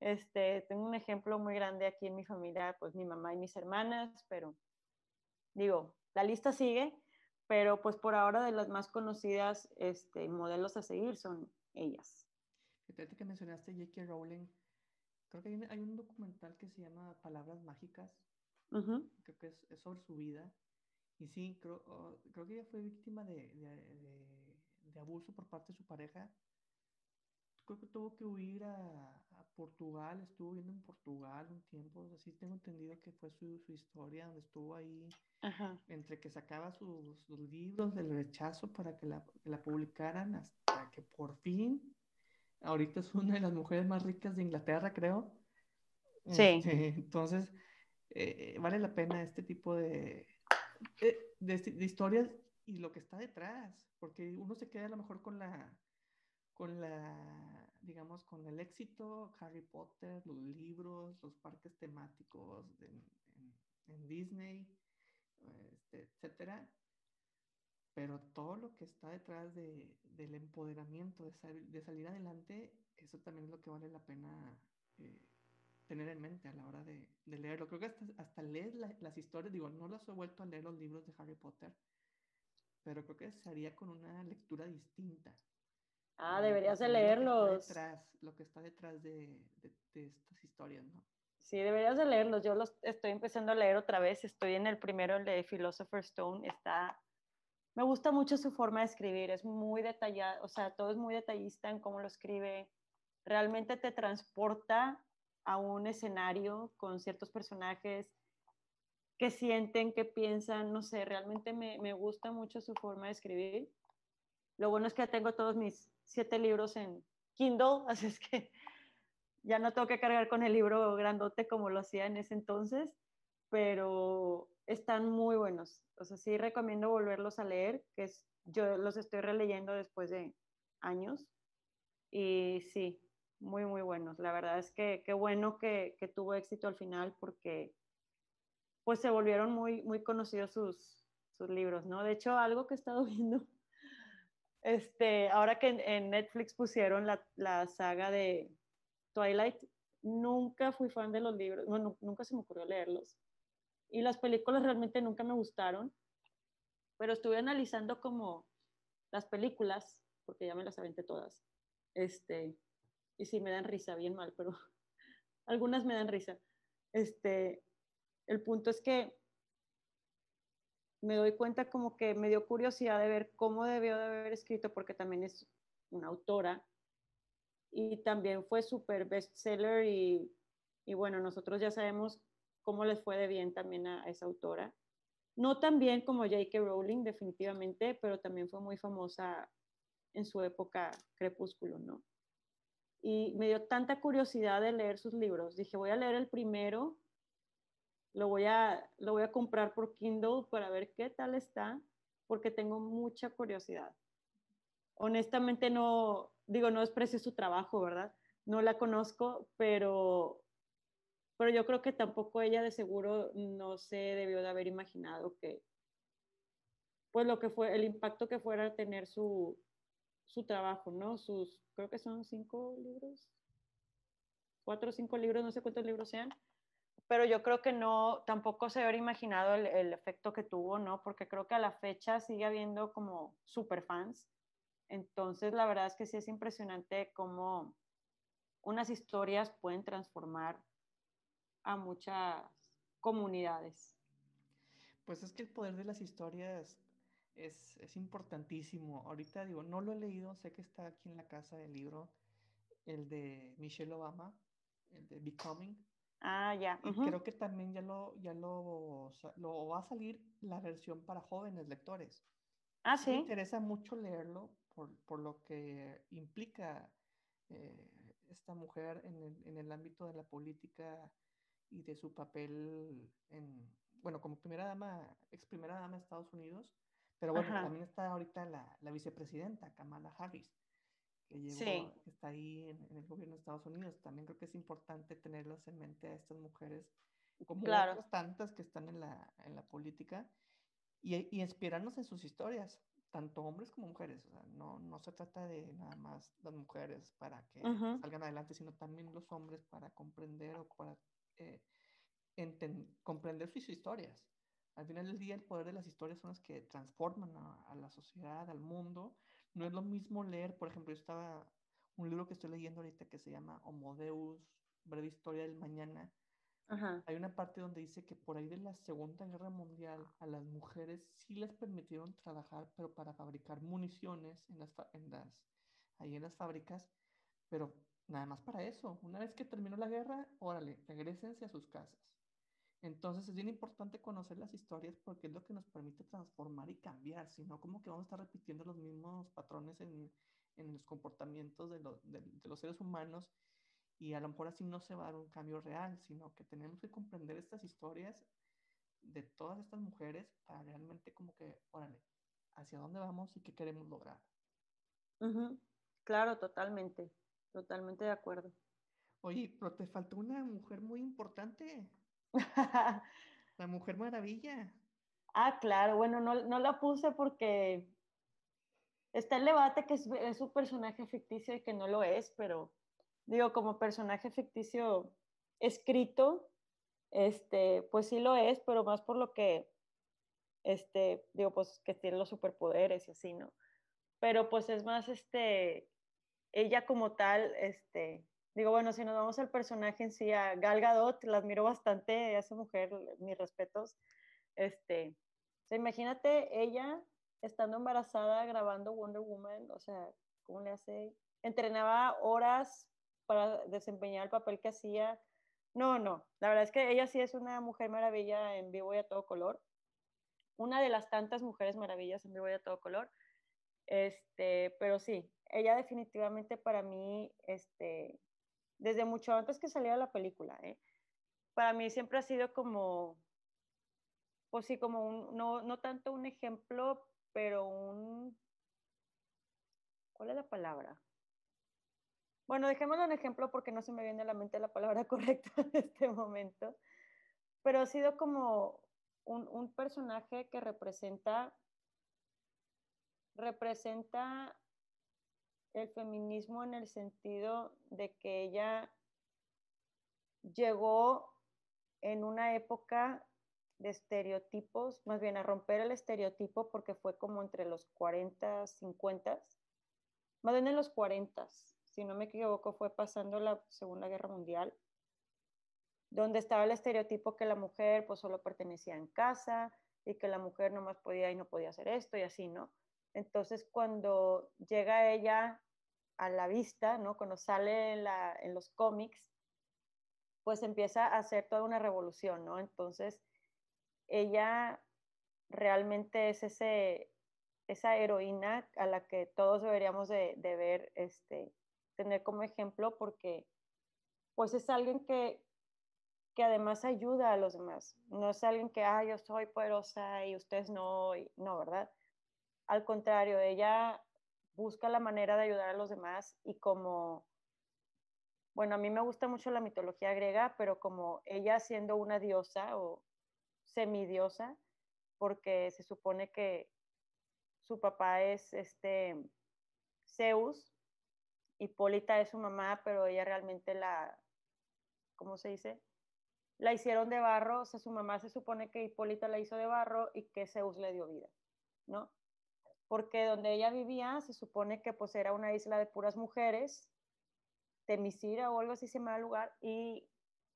este, tengo un ejemplo muy grande aquí en mi familia, pues mi mamá y mis hermanas, pero digo, la lista sigue, pero pues por ahora de las más conocidas este, modelos a seguir son ellas. Fíjate que mencionaste J.K. Rowling. Creo que hay un, documental que se llama Palabras Mágicas. Creo que es, sobre su vida. Y sí, creo, oh, creo que ella fue víctima de, de, de, abuso por parte de su pareja. Creo que tuvo que huir a, Portugal, estuvo viviendo en Portugal un tiempo, así tengo entendido que fue su, su historia, donde estuvo ahí, entre que sacaba sus, sus, libros del rechazo para que la, que la, publicaran, hasta que por fin, ahorita es una de las mujeres más ricas de Inglaterra, creo. Sí. Este, entonces, eh, vale la pena este tipo de, de, de historias y lo que está detrás, porque uno se queda a lo mejor con la, con la digamos, con el éxito, Harry Potter, los libros, los parques temáticos en, Disney, este, etcétera. Pero todo lo que está detrás de, del empoderamiento, de, de, salir adelante, eso también es lo que vale la pena eh, tener en mente a la hora de, leerlo. Creo que hasta, hasta leer las historias, digo, no los he vuelto a leer los libros de Harry Potter, pero creo que se haría con una lectura distinta. Ah, deberías de leerlos. Lo que está detrás, de, estas historias, ¿no? Sí, deberías de leerlos. Yo los estoy empezando a leer otra vez. Estoy en el primero, el de Philosopher's Stone. Está, me gusta mucho su forma de escribir. Es muy detallado, o sea, todo es muy detallista en cómo lo escribe. Realmente te transporta a un escenario con ciertos personajes que sienten, que piensan, no sé, realmente me, me gusta mucho su forma de escribir. Lo bueno es que tengo todos mis siete libros en Kindle, así es que ya no tengo que cargar con el libro grandote como lo hacía en ese entonces, pero están muy buenos. O sea, sí recomiendo volverlos a leer, que es, yo los estoy releyendo después de años. Y sí, muy, muy buenos. La verdad es que qué bueno que, que tuvo éxito al final porque pues se volvieron muy, muy conocidos sus, sus libros, ¿no? De hecho, algo que he estado viendo este, ahora que en, Netflix pusieron la, la, saga de Twilight, nunca fui fan de los libros, bueno, nunca se me ocurrió leerlos. Y las películas realmente nunca me gustaron, pero estuve analizando como las películas, porque ya me las aventé todas. Este, y sí me dan risa, bien mal, pero algunas me dan risa. Este, el punto es que me doy cuenta como que me dio curiosidad de ver cómo debió de haber escrito, porque también es una autora, y también fue súper bestseller y, y bueno, nosotros ya sabemos cómo les fue de bien también a, esa autora. No tan bien como J.K. Rowling, definitivamente, pero también fue muy famosa en su época crepúsculo, ¿no? Y me dio tanta curiosidad de leer sus libros. Dije, voy a leer el primero, lo voy a, lo voy a comprar por Kindle para ver qué tal está, porque tengo mucha curiosidad. Honestamente no, digo, no desprecio su trabajo, ¿verdad? No la conozco, pero, pero yo creo que tampoco ella de seguro no se debió de haber imaginado que, pues lo que fue, el impacto que fuera tener su, su trabajo, ¿no? Sus, creo que son cinco libros, cuatro o cinco libros, no sé cuántos libros sean, pero yo creo que no, tampoco se había imaginado el, el, efecto que tuvo, ¿no? Porque creo que a la fecha sigue habiendo como super fans entonces, la verdad es que sí es impresionante cómo unas historias pueden transformar a muchas comunidades. Pues es que el poder de las historias es, es, importantísimo. Ahorita digo, no lo he leído, sé que está aquí en la casa del libro, el de Michelle Obama, el de Becoming. Ah, ya. Creo que también ya lo, ya lo, lo va a salir la versión para jóvenes lectores. Ah, sí. Me interesa mucho leerlo por, por lo que implica eh, esta mujer en el, en el, ámbito de la política y de su papel en, bueno, como primera dama, ex primera dama de Estados Unidos, pero bueno, Ajá. también está ahorita la, la, vicepresidenta, Kamala Harris, que, llegó, sí. que está ahí en, en, el gobierno de Estados Unidos. También creo que es importante tenerlas en mente a estas mujeres, como claro. otras tantas que están en la, en la política, y, y inspirarnos en sus historias tanto hombres como mujeres. O sea, no, no se trata de nada más las mujeres para que uh -huh. salgan adelante, sino también los hombres para comprender o para eh, comprender sus historias. Al final del día, el poder de las historias son las que transforman a, a, la sociedad, al mundo. No es lo mismo leer, por ejemplo, yo estaba, un libro que estoy leyendo ahorita que se llama Homo Deus, breve historia del mañana, Ajá. Hay una parte donde dice que por ahí de la Segunda Guerra Mundial a las mujeres sí les permitieron trabajar, pero para fabricar municiones en las, en las, ahí en las fábricas, pero nada más para eso. Una vez que terminó la guerra, órale, regresense a sus casas. Entonces es bien importante conocer las historias porque es lo que nos permite transformar y cambiar, si no como que vamos a estar repitiendo los mismos patrones en, en los comportamientos de, lo, de, de los seres humanos y a lo mejor así no se va a dar un cambio real, sino que tenemos que comprender estas historias de todas estas mujeres para realmente como que, órale, hacia dónde vamos y qué queremos lograr. Uh -huh. Claro, totalmente, totalmente de acuerdo. Oye, pero te faltó una mujer muy importante. la Mujer Maravilla. Ah, claro, bueno, no, no la puse porque está el debate que es, es un personaje ficticio y que no lo es, pero digo, como personaje ficticio escrito, este, pues sí lo es, pero más por lo que, este, digo, pues que tiene los superpoderes y así, ¿no? Pero pues es más, este, ella como tal, este, digo, bueno, si nos vamos al personaje en sí, a Gal Gadot, la admiro bastante, a esa mujer, mis respetos, este, o sea, imagínate ella estando embarazada grabando Wonder Woman, o sea, ¿cómo le hace? Entrenaba horas para desempeñar el papel que hacía. No, no, la verdad es que ella sí es una mujer maravilla en vivo y a todo color. Una de las tantas mujeres maravillas en vivo y a todo color. Este, pero sí, ella definitivamente para mí, este, desde mucho antes que saliera la película, ¿eh? para mí siempre ha sido como, pues sí, como un, no, no tanto un ejemplo, pero un, ¿cuál es la palabra? Bueno, dejémoslo en ejemplo porque no se me viene a la mente la palabra correcta en este momento, pero ha sido como un, un personaje que representa, representa el feminismo en el sentido de que ella llegó en una época de estereotipos, más bien a romper el estereotipo porque fue como entre los 40, 50, más bien en los 40, si no me equivoco, fue pasando la Segunda Guerra Mundial, donde estaba el estereotipo que la mujer pues solo pertenecía en casa y que la mujer no más podía y no podía hacer esto y así, ¿no? Entonces cuando llega ella a la vista, ¿no? Cuando sale en, la, en los cómics, pues empieza a hacer toda una revolución, ¿no? Entonces, ella realmente es ese, esa heroína a la que todos deberíamos de, de ver, este, tener como ejemplo, porque pues es alguien que, que además ayuda a los demás. No es alguien que, ah, yo soy poderosa y ustedes no, y, no, ¿verdad? Al contrario, ella busca la manera de ayudar a los demás y como, bueno, a mí me gusta mucho la mitología griega, pero como ella siendo una diosa o semidiosa, porque se supone que su papá es este Zeus, Hipólita es su mamá, pero ella realmente la, ¿cómo se dice? La hicieron de barro, o sea, su mamá se supone que Hipólita la hizo de barro y que Zeus le dio vida, ¿no? Porque donde ella vivía se supone que pues era una isla de puras mujeres, Temisira o algo así se llama el lugar, y,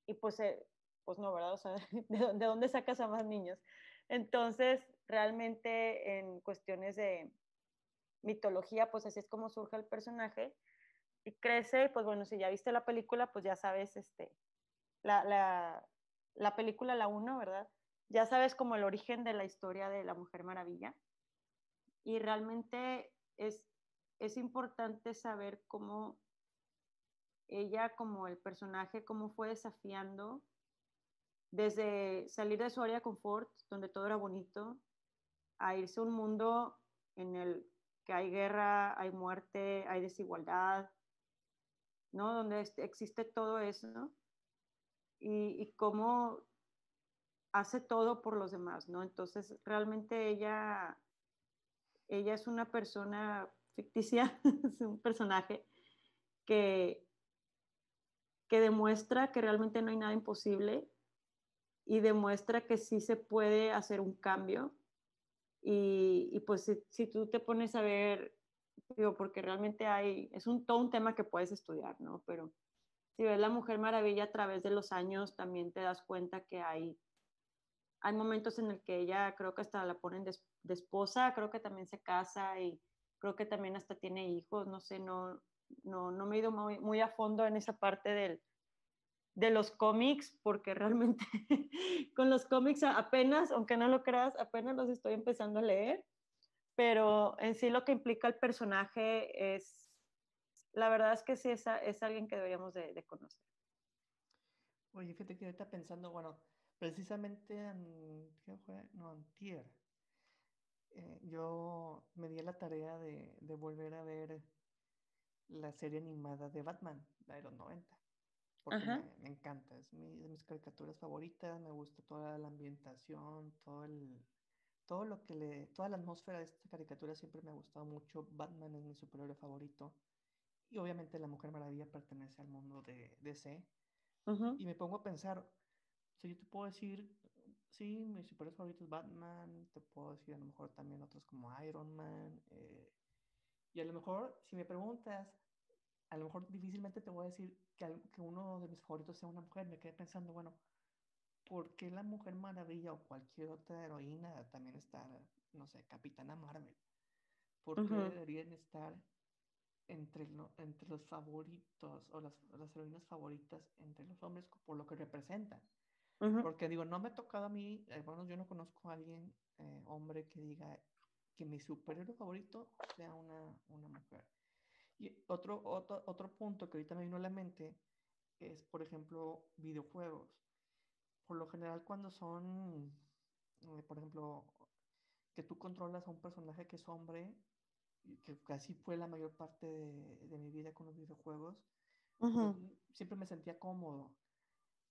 y pues, eh, pues no, ¿verdad? O sea, ¿de, ¿de dónde sacas a más niños? Entonces, realmente en cuestiones de mitología, pues así es como surge el personaje y crece, pues bueno, si ya viste la película, pues ya sabes, este, la, la, la película, la 1, ¿verdad? Ya sabes como el origen de la historia de la Mujer Maravilla. Y realmente es, es importante saber cómo ella, como el personaje, cómo fue desafiando desde salir de su área de confort, donde todo era bonito, a irse a un mundo en el que hay guerra, hay muerte, hay desigualdad, ¿no? Donde existe todo eso. Y, y, cómo hace todo por los demás, ¿no? Entonces, realmente ella, ella es una persona ficticia, es un personaje que, que demuestra que realmente no hay nada imposible y demuestra que sí se puede hacer un cambio. Y, y pues si, tú te pones a ver digo, porque realmente hay, es un, todo un tema que puedes estudiar, ¿no? Pero si ves la Mujer Maravilla a través de los años, también te das cuenta que hay, hay momentos en el que ella creo que hasta la ponen de, de esposa, creo que también se casa y creo que también hasta tiene hijos, no sé, no, no, no me he ido muy, muy a fondo en esa parte del, de los cómics, porque realmente con los cómics apenas, aunque no lo creas, apenas los estoy empezando a leer pero en sí lo que implica el personaje es, la verdad es que sí es, es alguien que deberíamos de, conocer. Oye, fíjate que ahorita pensando, bueno, precisamente en, ¿qué fue? No, antier, eh, yo me di la tarea de, de, volver a ver la serie animada de Batman, la de los 90, porque me, me, encanta, es mi, de mis caricaturas favoritas, me gusta toda la ambientación, todo el, todo lo que le, toda la atmósfera de esta caricatura siempre me ha gustado mucho. Batman es mi superhéroe favorito. Y obviamente la Mujer Maravilla pertenece al mundo de DC. Uh -huh. Y me pongo a pensar, o sea, yo te puedo decir, sí, mi superhéroe favorito es Batman, te puedo decir a lo mejor también otros como Iron Man. Eh, y a lo mejor, si me preguntas, a lo mejor difícilmente te voy a decir que, que uno de mis favoritos sea una mujer. Me quedé pensando, bueno, ¿por qué la Mujer Maravilla o cualquier otra heroína también está, no sé, Capitana Marvel? ¿Por qué uh -huh. deberían estar entre, lo, entre los favoritos o las, las, heroínas favoritas entre los hombres por lo que representan? Uh -huh. Porque digo, no me ha tocado a mí, bueno, yo no conozco a alguien, eh, hombre, que diga que mi superhéroe favorito sea una, una mujer. Y otro, otro, otro punto que ahorita me vino a la mente es, por ejemplo, videojuegos por lo general cuando son, eh, por ejemplo, que tú controlas a un personaje que es hombre, que casi fue la mayor parte de, de mi vida con los videojuegos, uh -huh. siempre me sentía cómodo.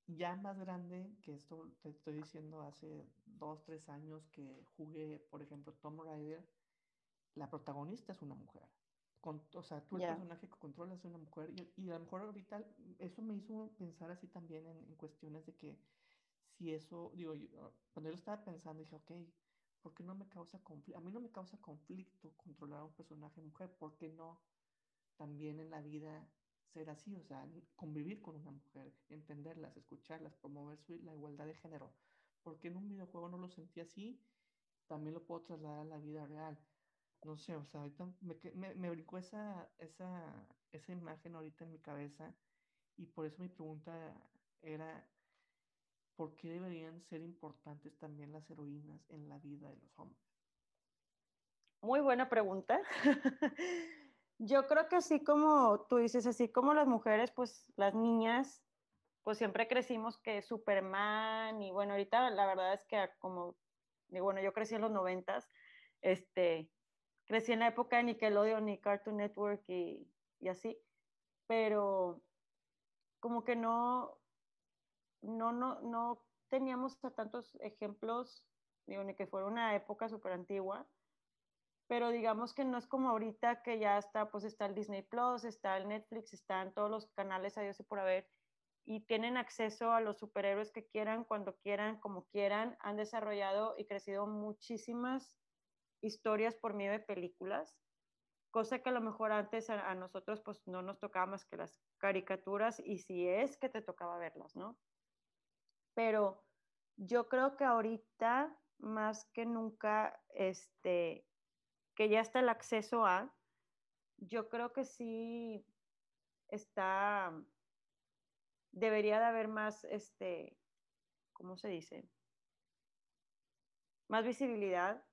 Ya más grande, que esto te estoy diciendo hace dos, tres años que jugué, por ejemplo, Tomb Raider, la protagonista es una mujer. Con, o sea, tú el yeah. personaje que controlas es una mujer y, y, a lo mejor ahorita eso me hizo pensar así también en, en cuestiones de que si eso, digo, yo, ah, cuando yo lo estaba pensando, dije, ok, ¿por qué no me causa conflicto? A mí no me causa conflicto controlar a un personaje mujer, ¿por qué no también en la vida ser así? O sea, convivir con una mujer, entenderlas, escucharlas, promover su, la igualdad de género. Porque en un videojuego no lo sentí así, también lo puedo trasladar a la vida real. no sé, o sea, ahorita me, me, me brincó esa, esa, esa imagen ahorita en mi cabeza y por eso mi pregunta era, ¿por qué deberían ser importantes también las heroínas en la vida de los hombres? Muy buena pregunta. Yo creo que así como tú dices, así como las mujeres, pues las niñas, pues siempre crecimos que Superman y bueno, ahorita la verdad es que como, bueno, yo crecí en los noventas, este, crecí en la época de Nickelodeon y Cartoon Network y, y así, pero como que no, no, no, no teníamos tantos ejemplos, digo, ni que fuera una época súper antigua, pero digamos que no es como ahorita que ya está, pues está el Disney Plus, está el Netflix, están todos los canales a Dios y por haber, y tienen acceso a los superhéroes que quieran, cuando quieran, como quieran, han desarrollado y crecido muchísimas historias por medio de películas, cosa que a lo mejor antes a, a nosotros pues no nos tocaba más que las caricaturas y si es que te tocaba verlas, ¿no? pero yo creo que ahorita más que nunca, este, que ya está el acceso a, yo creo que sí está, debería de haber más, este, ¿cómo se dice? Más visibilidad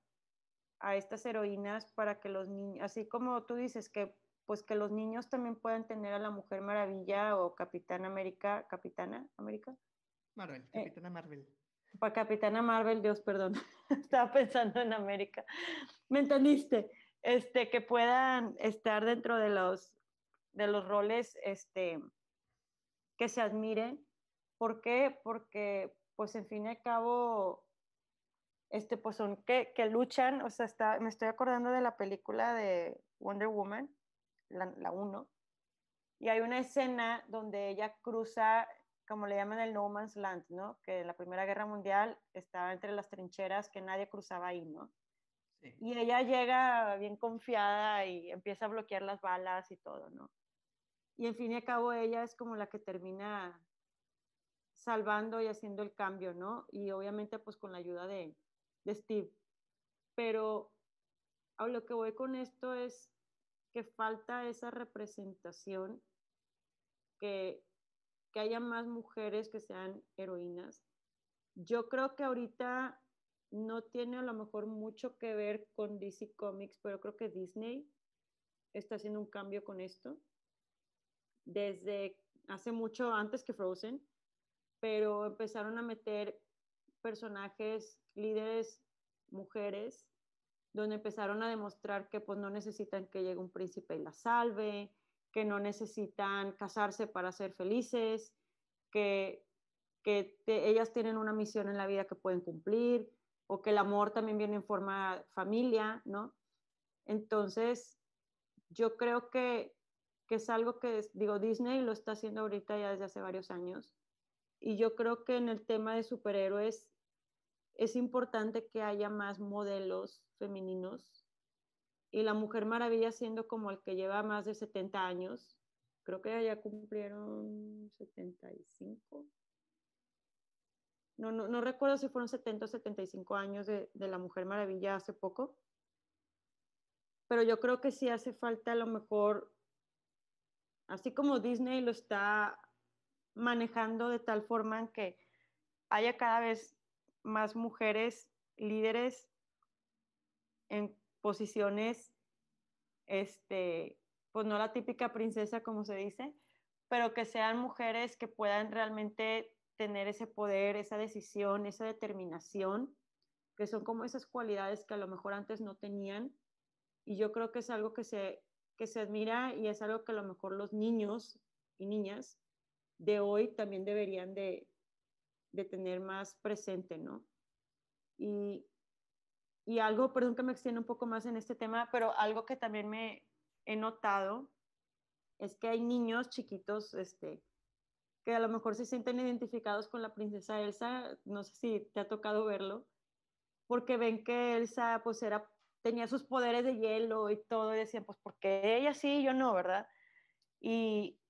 a estas heroínas para que los niños, así como tú dices, que pues que los niños también puedan tener a la Mujer Maravilla o Capitán América, Capitana América, Marvel, eh, Capitana Marvel. Para Capitana Marvel, Dios perdón, estaba pensando en América. ¿Me entendiste? Este, que puedan estar dentro de los, de los roles este, que se admiren. ¿Por qué? Porque, pues, en fin y al cabo, este, pues son que, que luchan, o sea, está, me estoy acordando de la película de Wonder Woman, la 1, y hay una escena donde ella cruza como le llaman el no man's land, ¿no? Que en la Primera Guerra Mundial estaba entre las trincheras que nadie cruzaba ahí, ¿no? Sí. Y ella llega bien confiada y empieza a bloquear las balas y todo, ¿no? Y en fin y al cabo ella es como la que termina salvando y haciendo el cambio, ¿no? Y obviamente pues con la ayuda de, de Steve. Pero a lo que voy con esto es que falta esa representación que que haya más mujeres que sean heroínas. Yo creo que ahorita no tiene a lo mejor mucho que ver con DC Comics, pero creo que Disney está haciendo un cambio con esto. Desde hace mucho antes que Frozen, pero empezaron a meter personajes, líderes, mujeres, donde empezaron a demostrar que pues no necesitan que llegue un príncipe y la salve, que no necesitan casarse para ser felices, que, que ellas tienen una misión en la vida que pueden cumplir, o que el amor también viene en forma familia, ¿no? Entonces, yo creo que, que es algo que, digo, Disney lo está haciendo ahorita ya desde hace varios años, y yo creo que en el tema de superhéroes es importante que haya más modelos femeninos y la Mujer Maravilla siendo como el que lleva más de 70 años, creo que ya cumplieron 75. No, no, no recuerdo si fueron 70 o 75 años de, de la Mujer Maravilla hace poco, pero yo creo que sí hace falta a lo mejor, así como Disney lo está manejando de tal forma en que haya cada vez más mujeres líderes en posiciones, este, pues no la típica princesa como se dice, pero que sean mujeres que puedan realmente tener ese poder, esa decisión, esa determinación, que son como esas cualidades que a lo mejor antes no tenían. Y yo creo que es algo que se, que se admira y es algo que a lo mejor los niños y niñas de hoy también deberían de, de tener más presente, ¿no? Y, y algo, perdón que me extienda un poco más en este tema, pero algo que también me he notado es que hay niños chiquitos, este, que a lo mejor se sienten identificados con la princesa Elsa, no sé si te ha tocado verlo, porque ven que Elsa pues era, tenía sus poderes de hielo y todo, y decían, pues porque ella sí, yo no, ¿verdad? Y,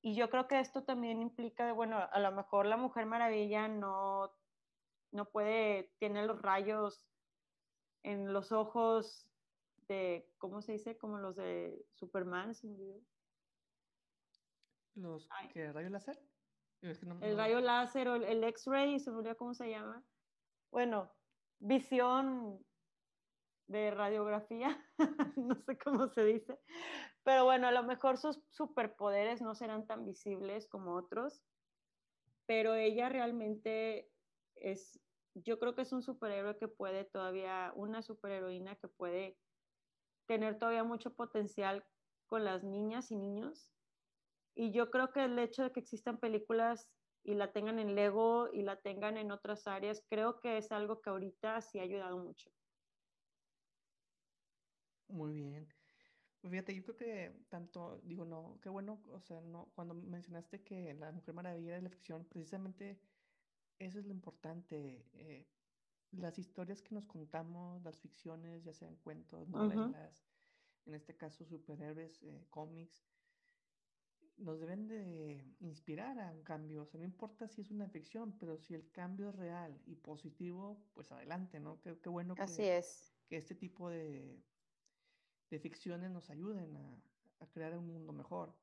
y yo creo que esto también implica, bueno, a lo mejor la Mujer Maravilla no, no puede, tiene los rayos en los ojos de, ¿cómo se dice? Como los de Superman, ¿Los que rayo láser? el rayo láser o el, X-ray, se me olvidó cómo se llama. Bueno, visión de radiografía, no sé cómo se dice, pero bueno, a lo mejor sus superpoderes no serán tan visibles como otros, pero ella realmente es, yo creo que es un superhéroe que puede todavía, una superheroína que puede tener todavía mucho potencial con las niñas y niños. Y yo creo que el hecho de que existan películas y la tengan en Lego y la tengan en otras áreas, creo que es algo que ahorita sí ha ayudado mucho. Muy bien. Fíjate, yo creo que tanto, digo, no, qué bueno, o sea, no, cuando mencionaste que la Mujer Maravilla es la ficción, precisamente eso es lo importante. Eh, las historias que nos contamos, las ficciones, ya sean cuentos, novelas, en este caso superhéroes, eh, cómics, nos deben de inspirar a un cambio. O sea, no importa si es una ficción, pero si el cambio es real y positivo, pues adelante, ¿no? Qué, qué bueno Así es. que este tipo de, de ficciones nos ayuden a, a, crear un mundo mejor.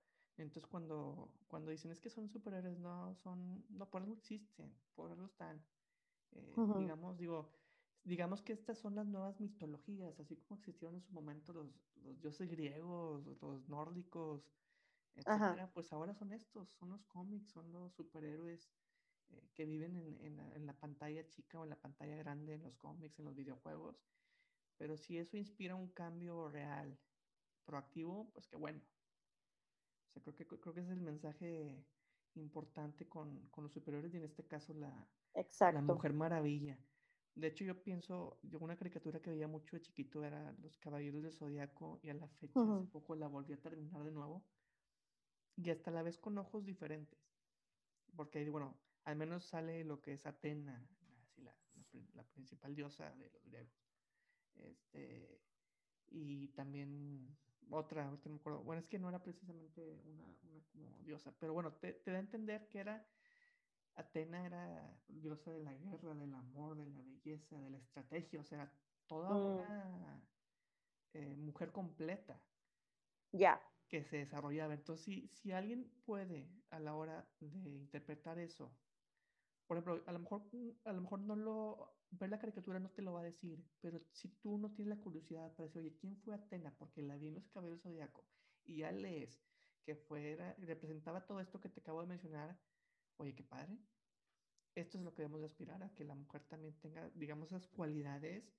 Entonces cuando, cuando dicen es que son superhéroes, no, son, no, por algo existen, por algo están. Eh, digamos, digo, digamos que estas son las nuevas mitologías, así como existieron en su momento los, los dioses griegos, los nórdicos, etcétera, pues ahora son estos, son los cómics, son los superhéroes eh, que viven en, en, la, en, la, pantalla chica o en la pantalla grande, en los cómics, en los videojuegos. Pero si eso inspira un cambio real, proactivo, pues qué bueno. O sea, creo que, creo que ese es el mensaje importante con, con los superiores y en este caso la, la Mujer Maravilla. De hecho, yo pienso, yo una caricatura que veía mucho de chiquito era Los Caballeros del Zodiaco y a la fecha uh -huh. hace poco la volví a terminar de nuevo y hasta la vez con ojos diferentes. Porque, bueno, al menos sale lo que es Atena, así la, la, la, principal diosa de los griegos. Este, y también otra, otra no me acuerdo. Bueno, es que no era precisamente una, una como diosa, pero bueno, te, te, da a entender que era. Atena era diosa de la guerra, del amor, de la belleza, de la estrategia, o sea, toda mm. una eh, mujer completa. Ya que se desarrollaba. Entonces, si, si alguien puede a la hora de interpretar eso, por ejemplo, a lo mejor, a lo mejor no lo, ver la caricatura no te lo va a decir, pero si tú no tienes la curiosidad para decir, oye, ¿quién fue Atena? Porque la vi en los cabellos zodiaco y ya lees que fuera, representaba todo esto que te acabo de mencionar, oye, qué padre. Esto es lo que debemos de aspirar, a que la mujer también tenga, digamos, esas cualidades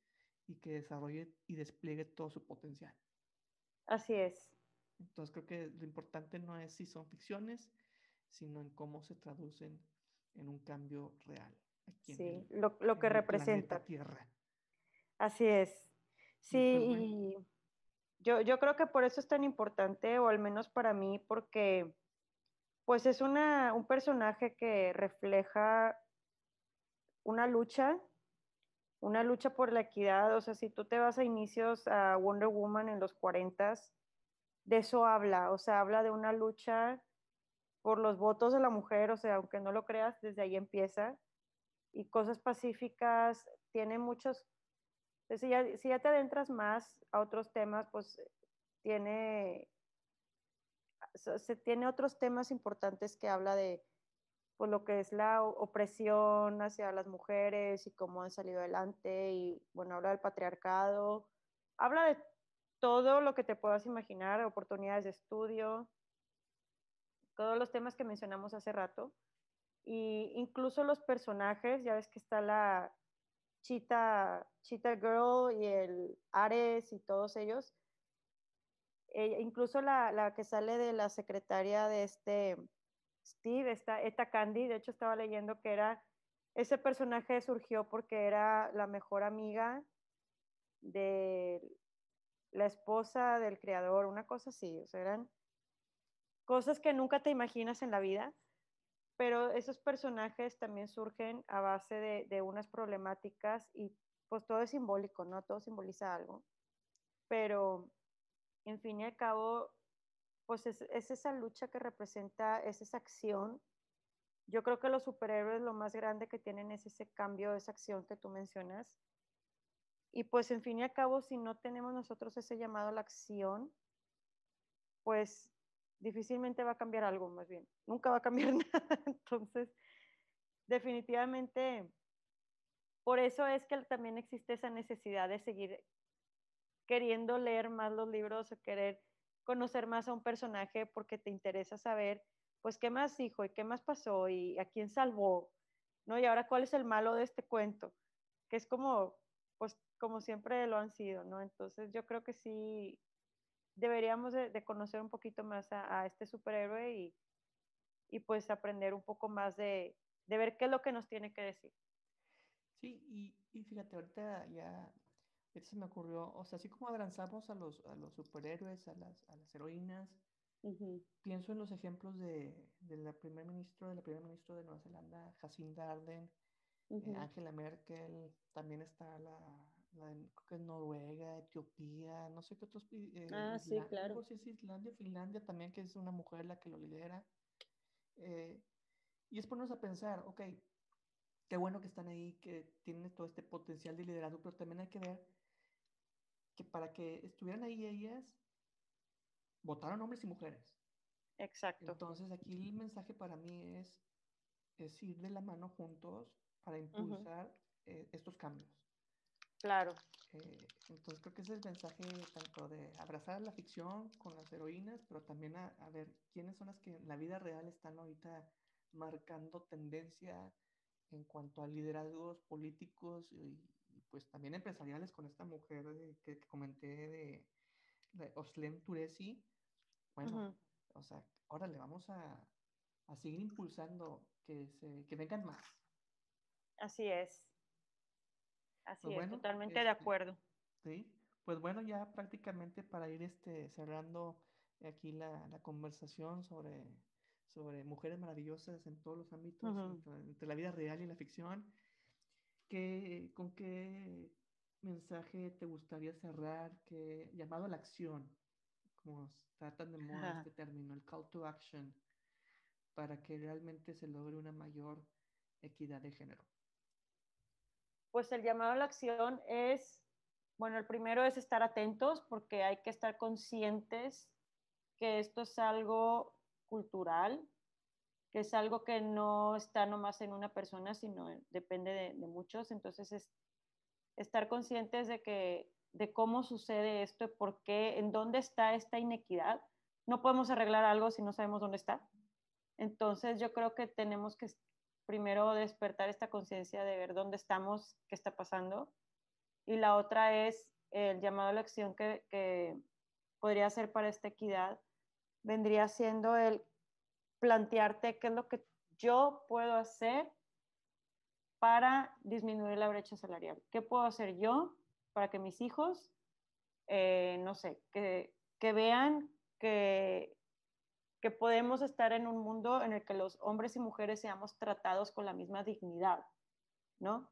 y que desarrolle y despliegue todo su potencial. Así es. Entonces creo que lo importante no es si son ficciones, sino en cómo se traducen en un cambio real. Aquí sí, en el, lo, lo que representa. Tierra. Así es. Sí, pues, bueno. y yo, yo creo que por eso es tan importante, o al menos para mí, porque pues es una, un personaje que refleja una lucha, una lucha por la equidad. O sea, si tú te vas a inicios a Wonder Woman en los 40s, de eso habla, o sea, habla de una lucha por los votos de la mujer, o sea, aunque no lo creas, desde ahí empieza, y cosas pacíficas, tiene muchos, si ya, si ya te adentras más a otros temas, pues tiene, se tiene otros temas importantes que habla de pues, lo que es la opresión hacia las mujeres y cómo han salido adelante, y bueno, habla del patriarcado, habla de todo lo que te puedas imaginar, oportunidades de estudio, todos los temas que mencionamos hace rato, y incluso los personajes, ya ves que está la Cheetah, Cheetah Girl y el Ares y todos ellos, e incluso la, la, que sale de la secretaria de este Steve, esta Eta Candy, de hecho estaba leyendo que era, ese personaje surgió porque era la mejor amiga de la esposa del creador, una cosa así, o sea, eran cosas que nunca te imaginas en la vida, pero esos personajes también surgen a base de, de unas problemáticas y pues todo es simbólico, ¿no? Todo simboliza algo, pero en fin y al cabo, pues es, es esa lucha que representa, es esa acción. Yo creo que los superhéroes lo más grande que tienen es ese cambio, esa acción que tú mencionas, Y pues en fin y al cabo, si no tenemos nosotros ese llamado a la acción, pues difícilmente va a cambiar algo, más bien. Nunca va a cambiar nada. Entonces, definitivamente, por eso es que también existe esa necesidad de seguir queriendo leer más los libros o querer conocer más a un personaje porque te interesa saber, pues, qué más dijo y qué más pasó y a quién salvó, ¿no? Y ahora, ¿cuál es el malo de este cuento? Que es como, pues, como siempre lo han sido, ¿no? Entonces, yo creo que sí deberíamos de, conocer un poquito más a, este superhéroe y, y, pues aprender un poco más de, de, ver qué es lo que nos tiene que decir. Sí, y, y fíjate, ahorita ya se me ocurrió, o sea, así como abrazamos a los, a los superhéroes, a las, a las heroínas, pienso en los ejemplos de, de la primer ministro, de la primera ministra de Nueva Zelanda, Jacinda Arden, eh, Angela Merkel, también está la, la creo que es Noruega, Etiopía, no sé qué otros. Eh, ah, sí, claro. No sé si Islandia, Finlandia también, que es una mujer la que lo lidera. Eh, y es ponernos a pensar, ok, qué bueno que están ahí, que tienen todo este potencial de liderazgo, pero también hay que ver que para que estuvieran ahí ellas, votaron hombres y mujeres. Exacto. Entonces aquí el mensaje para mí es, es ir de la mano juntos para impulsar eh, estos cambios. Claro. Eh, entonces creo que ese es el mensaje tanto de abrazar la ficción con las heroínas, pero también a, ver quiénes son las que en la vida real están ahorita marcando tendencia en cuanto a liderazgos políticos y, pues también empresariales con esta mujer que, comenté de, de Oslem Turesi. Bueno, o sea, ahora le vamos a, a seguir impulsando que, se, que vengan más. Así es. Así pues es, totalmente de este, acuerdo. Sí, pues bueno, ya prácticamente para ir este, cerrando aquí la, la conversación sobre, sobre mujeres maravillosas en todos los ámbitos, entre, la vida real y la ficción, ¿qué, ¿con qué mensaje te gustaría cerrar? ¿Qué llamado a la acción? Como tratan de moda este término, el call to action, para que realmente se logre una mayor equidad de género pues el llamado a la acción es, bueno, el primero es estar atentos porque hay que estar conscientes que esto es algo cultural, que es algo que no está nomás en una persona, sino depende de, muchos. Entonces es estar conscientes de que de cómo sucede esto, por qué, en dónde está esta inequidad. No podemos arreglar algo si no sabemos dónde está. Entonces yo creo que tenemos que primero despertar esta conciencia de ver dónde estamos, qué está pasando. Y la otra es el llamado a la acción que, que podría ser para esta equidad, vendría siendo el plantearte qué es lo que yo puedo hacer para disminuir la brecha salarial. ¿Qué puedo hacer yo para que mis hijos, eh, no sé, que, que vean que que podemos estar en un mundo en el que los hombres y mujeres seamos tratados con la misma dignidad, ¿no?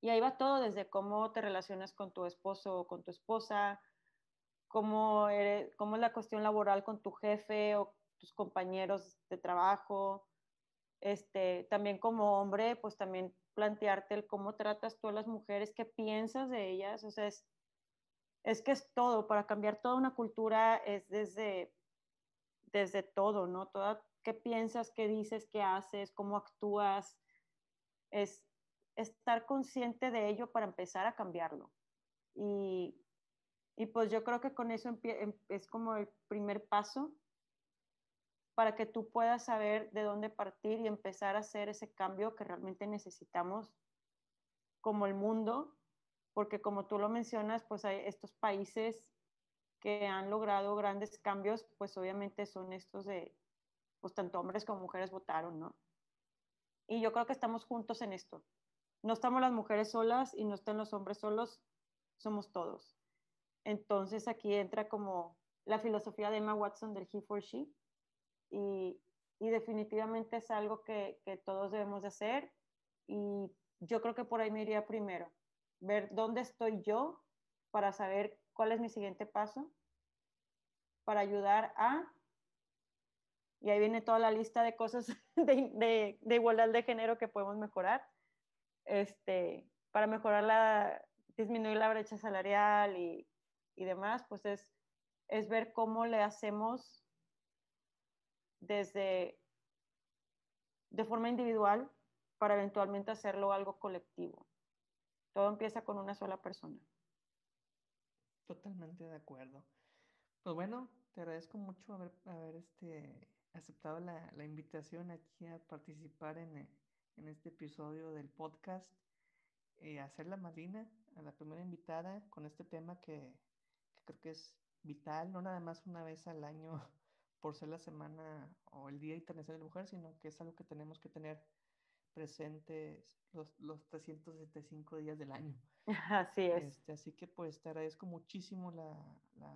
Y ahí va todo desde cómo te relacionas con tu esposo o con tu esposa, cómo, cómo es la cuestión laboral con tu jefe o tus compañeros de trabajo. Este, también como hombre, pues también plantearte el cómo tratas tú a las mujeres, qué piensas de ellas. O sea, es que es todo, para cambiar toda una cultura es desde desde todo, ¿no? Toda, ¿Qué piensas, qué dices, qué haces, cómo actúas? Es estar consciente de ello para empezar a cambiarlo. Y, y pues yo creo que con eso em, es como el primer paso para que tú puedas saber de dónde partir y empezar a hacer ese cambio que realmente necesitamos como el mundo, porque como tú lo mencionas, pues hay estos países que han logrado grandes cambios, pues obviamente son estos de, pues tanto hombres como mujeres votaron, ¿no? Y yo creo que estamos juntos en esto. No estamos las mujeres solas y no están los hombres solos, somos todos. Entonces aquí entra como la filosofía de Emma Watson del He for She y, y definitivamente es algo que, que todos debemos de hacer y yo creo que por ahí me iría primero, ver dónde estoy yo para saber cuál es mi siguiente paso para ayudar a, y ahí viene toda la lista de cosas de, igualdad de género que podemos mejorar, este, para mejorar la disminuir la brecha salarial y, y demás, pues es, es ver cómo le hacemos desde de forma individual para eventualmente hacerlo algo colectivo. Todo empieza con una sola persona. Totalmente de acuerdo. Pues bueno, te agradezco mucho haber, haber este, aceptado la, la, invitación aquí a participar en, en este episodio del podcast, eh, hacer la madrina a la primera invitada con este tema que, que creo que es vital, no nada más una vez al año por ser la semana o el Día Internacional de la Mujer, sino que es algo que tenemos que tener presentes los, los 375 días del año. Así es. Este, así que pues te agradezco muchísimo la, la,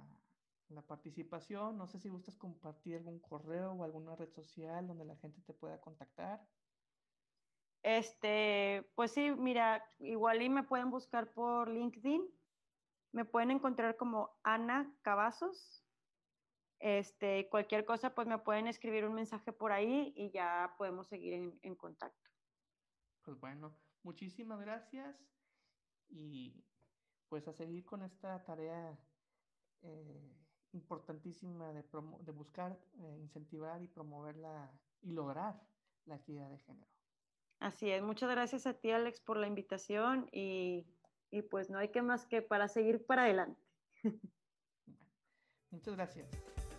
la, participación. No sé si gustas compartir algún correo o alguna red social donde la gente te pueda contactar. Este, pues sí, mira, igual y me pueden buscar por LinkedIn. Me pueden encontrar como Ana Cavazos este, cualquier cosa, pues me pueden escribir un mensaje por ahí y ya podemos seguir en, en contacto. Pues bueno, muchísimas gracias y pues a seguir con esta tarea eh, importantísima de, de buscar, eh, incentivar y promoverla y lograr la equidad de género. Así es, muchas gracias a ti Alex por la invitación y, y pues no hay que más que para seguir para adelante. Muchas gracias.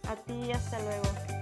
A ti, hasta luego.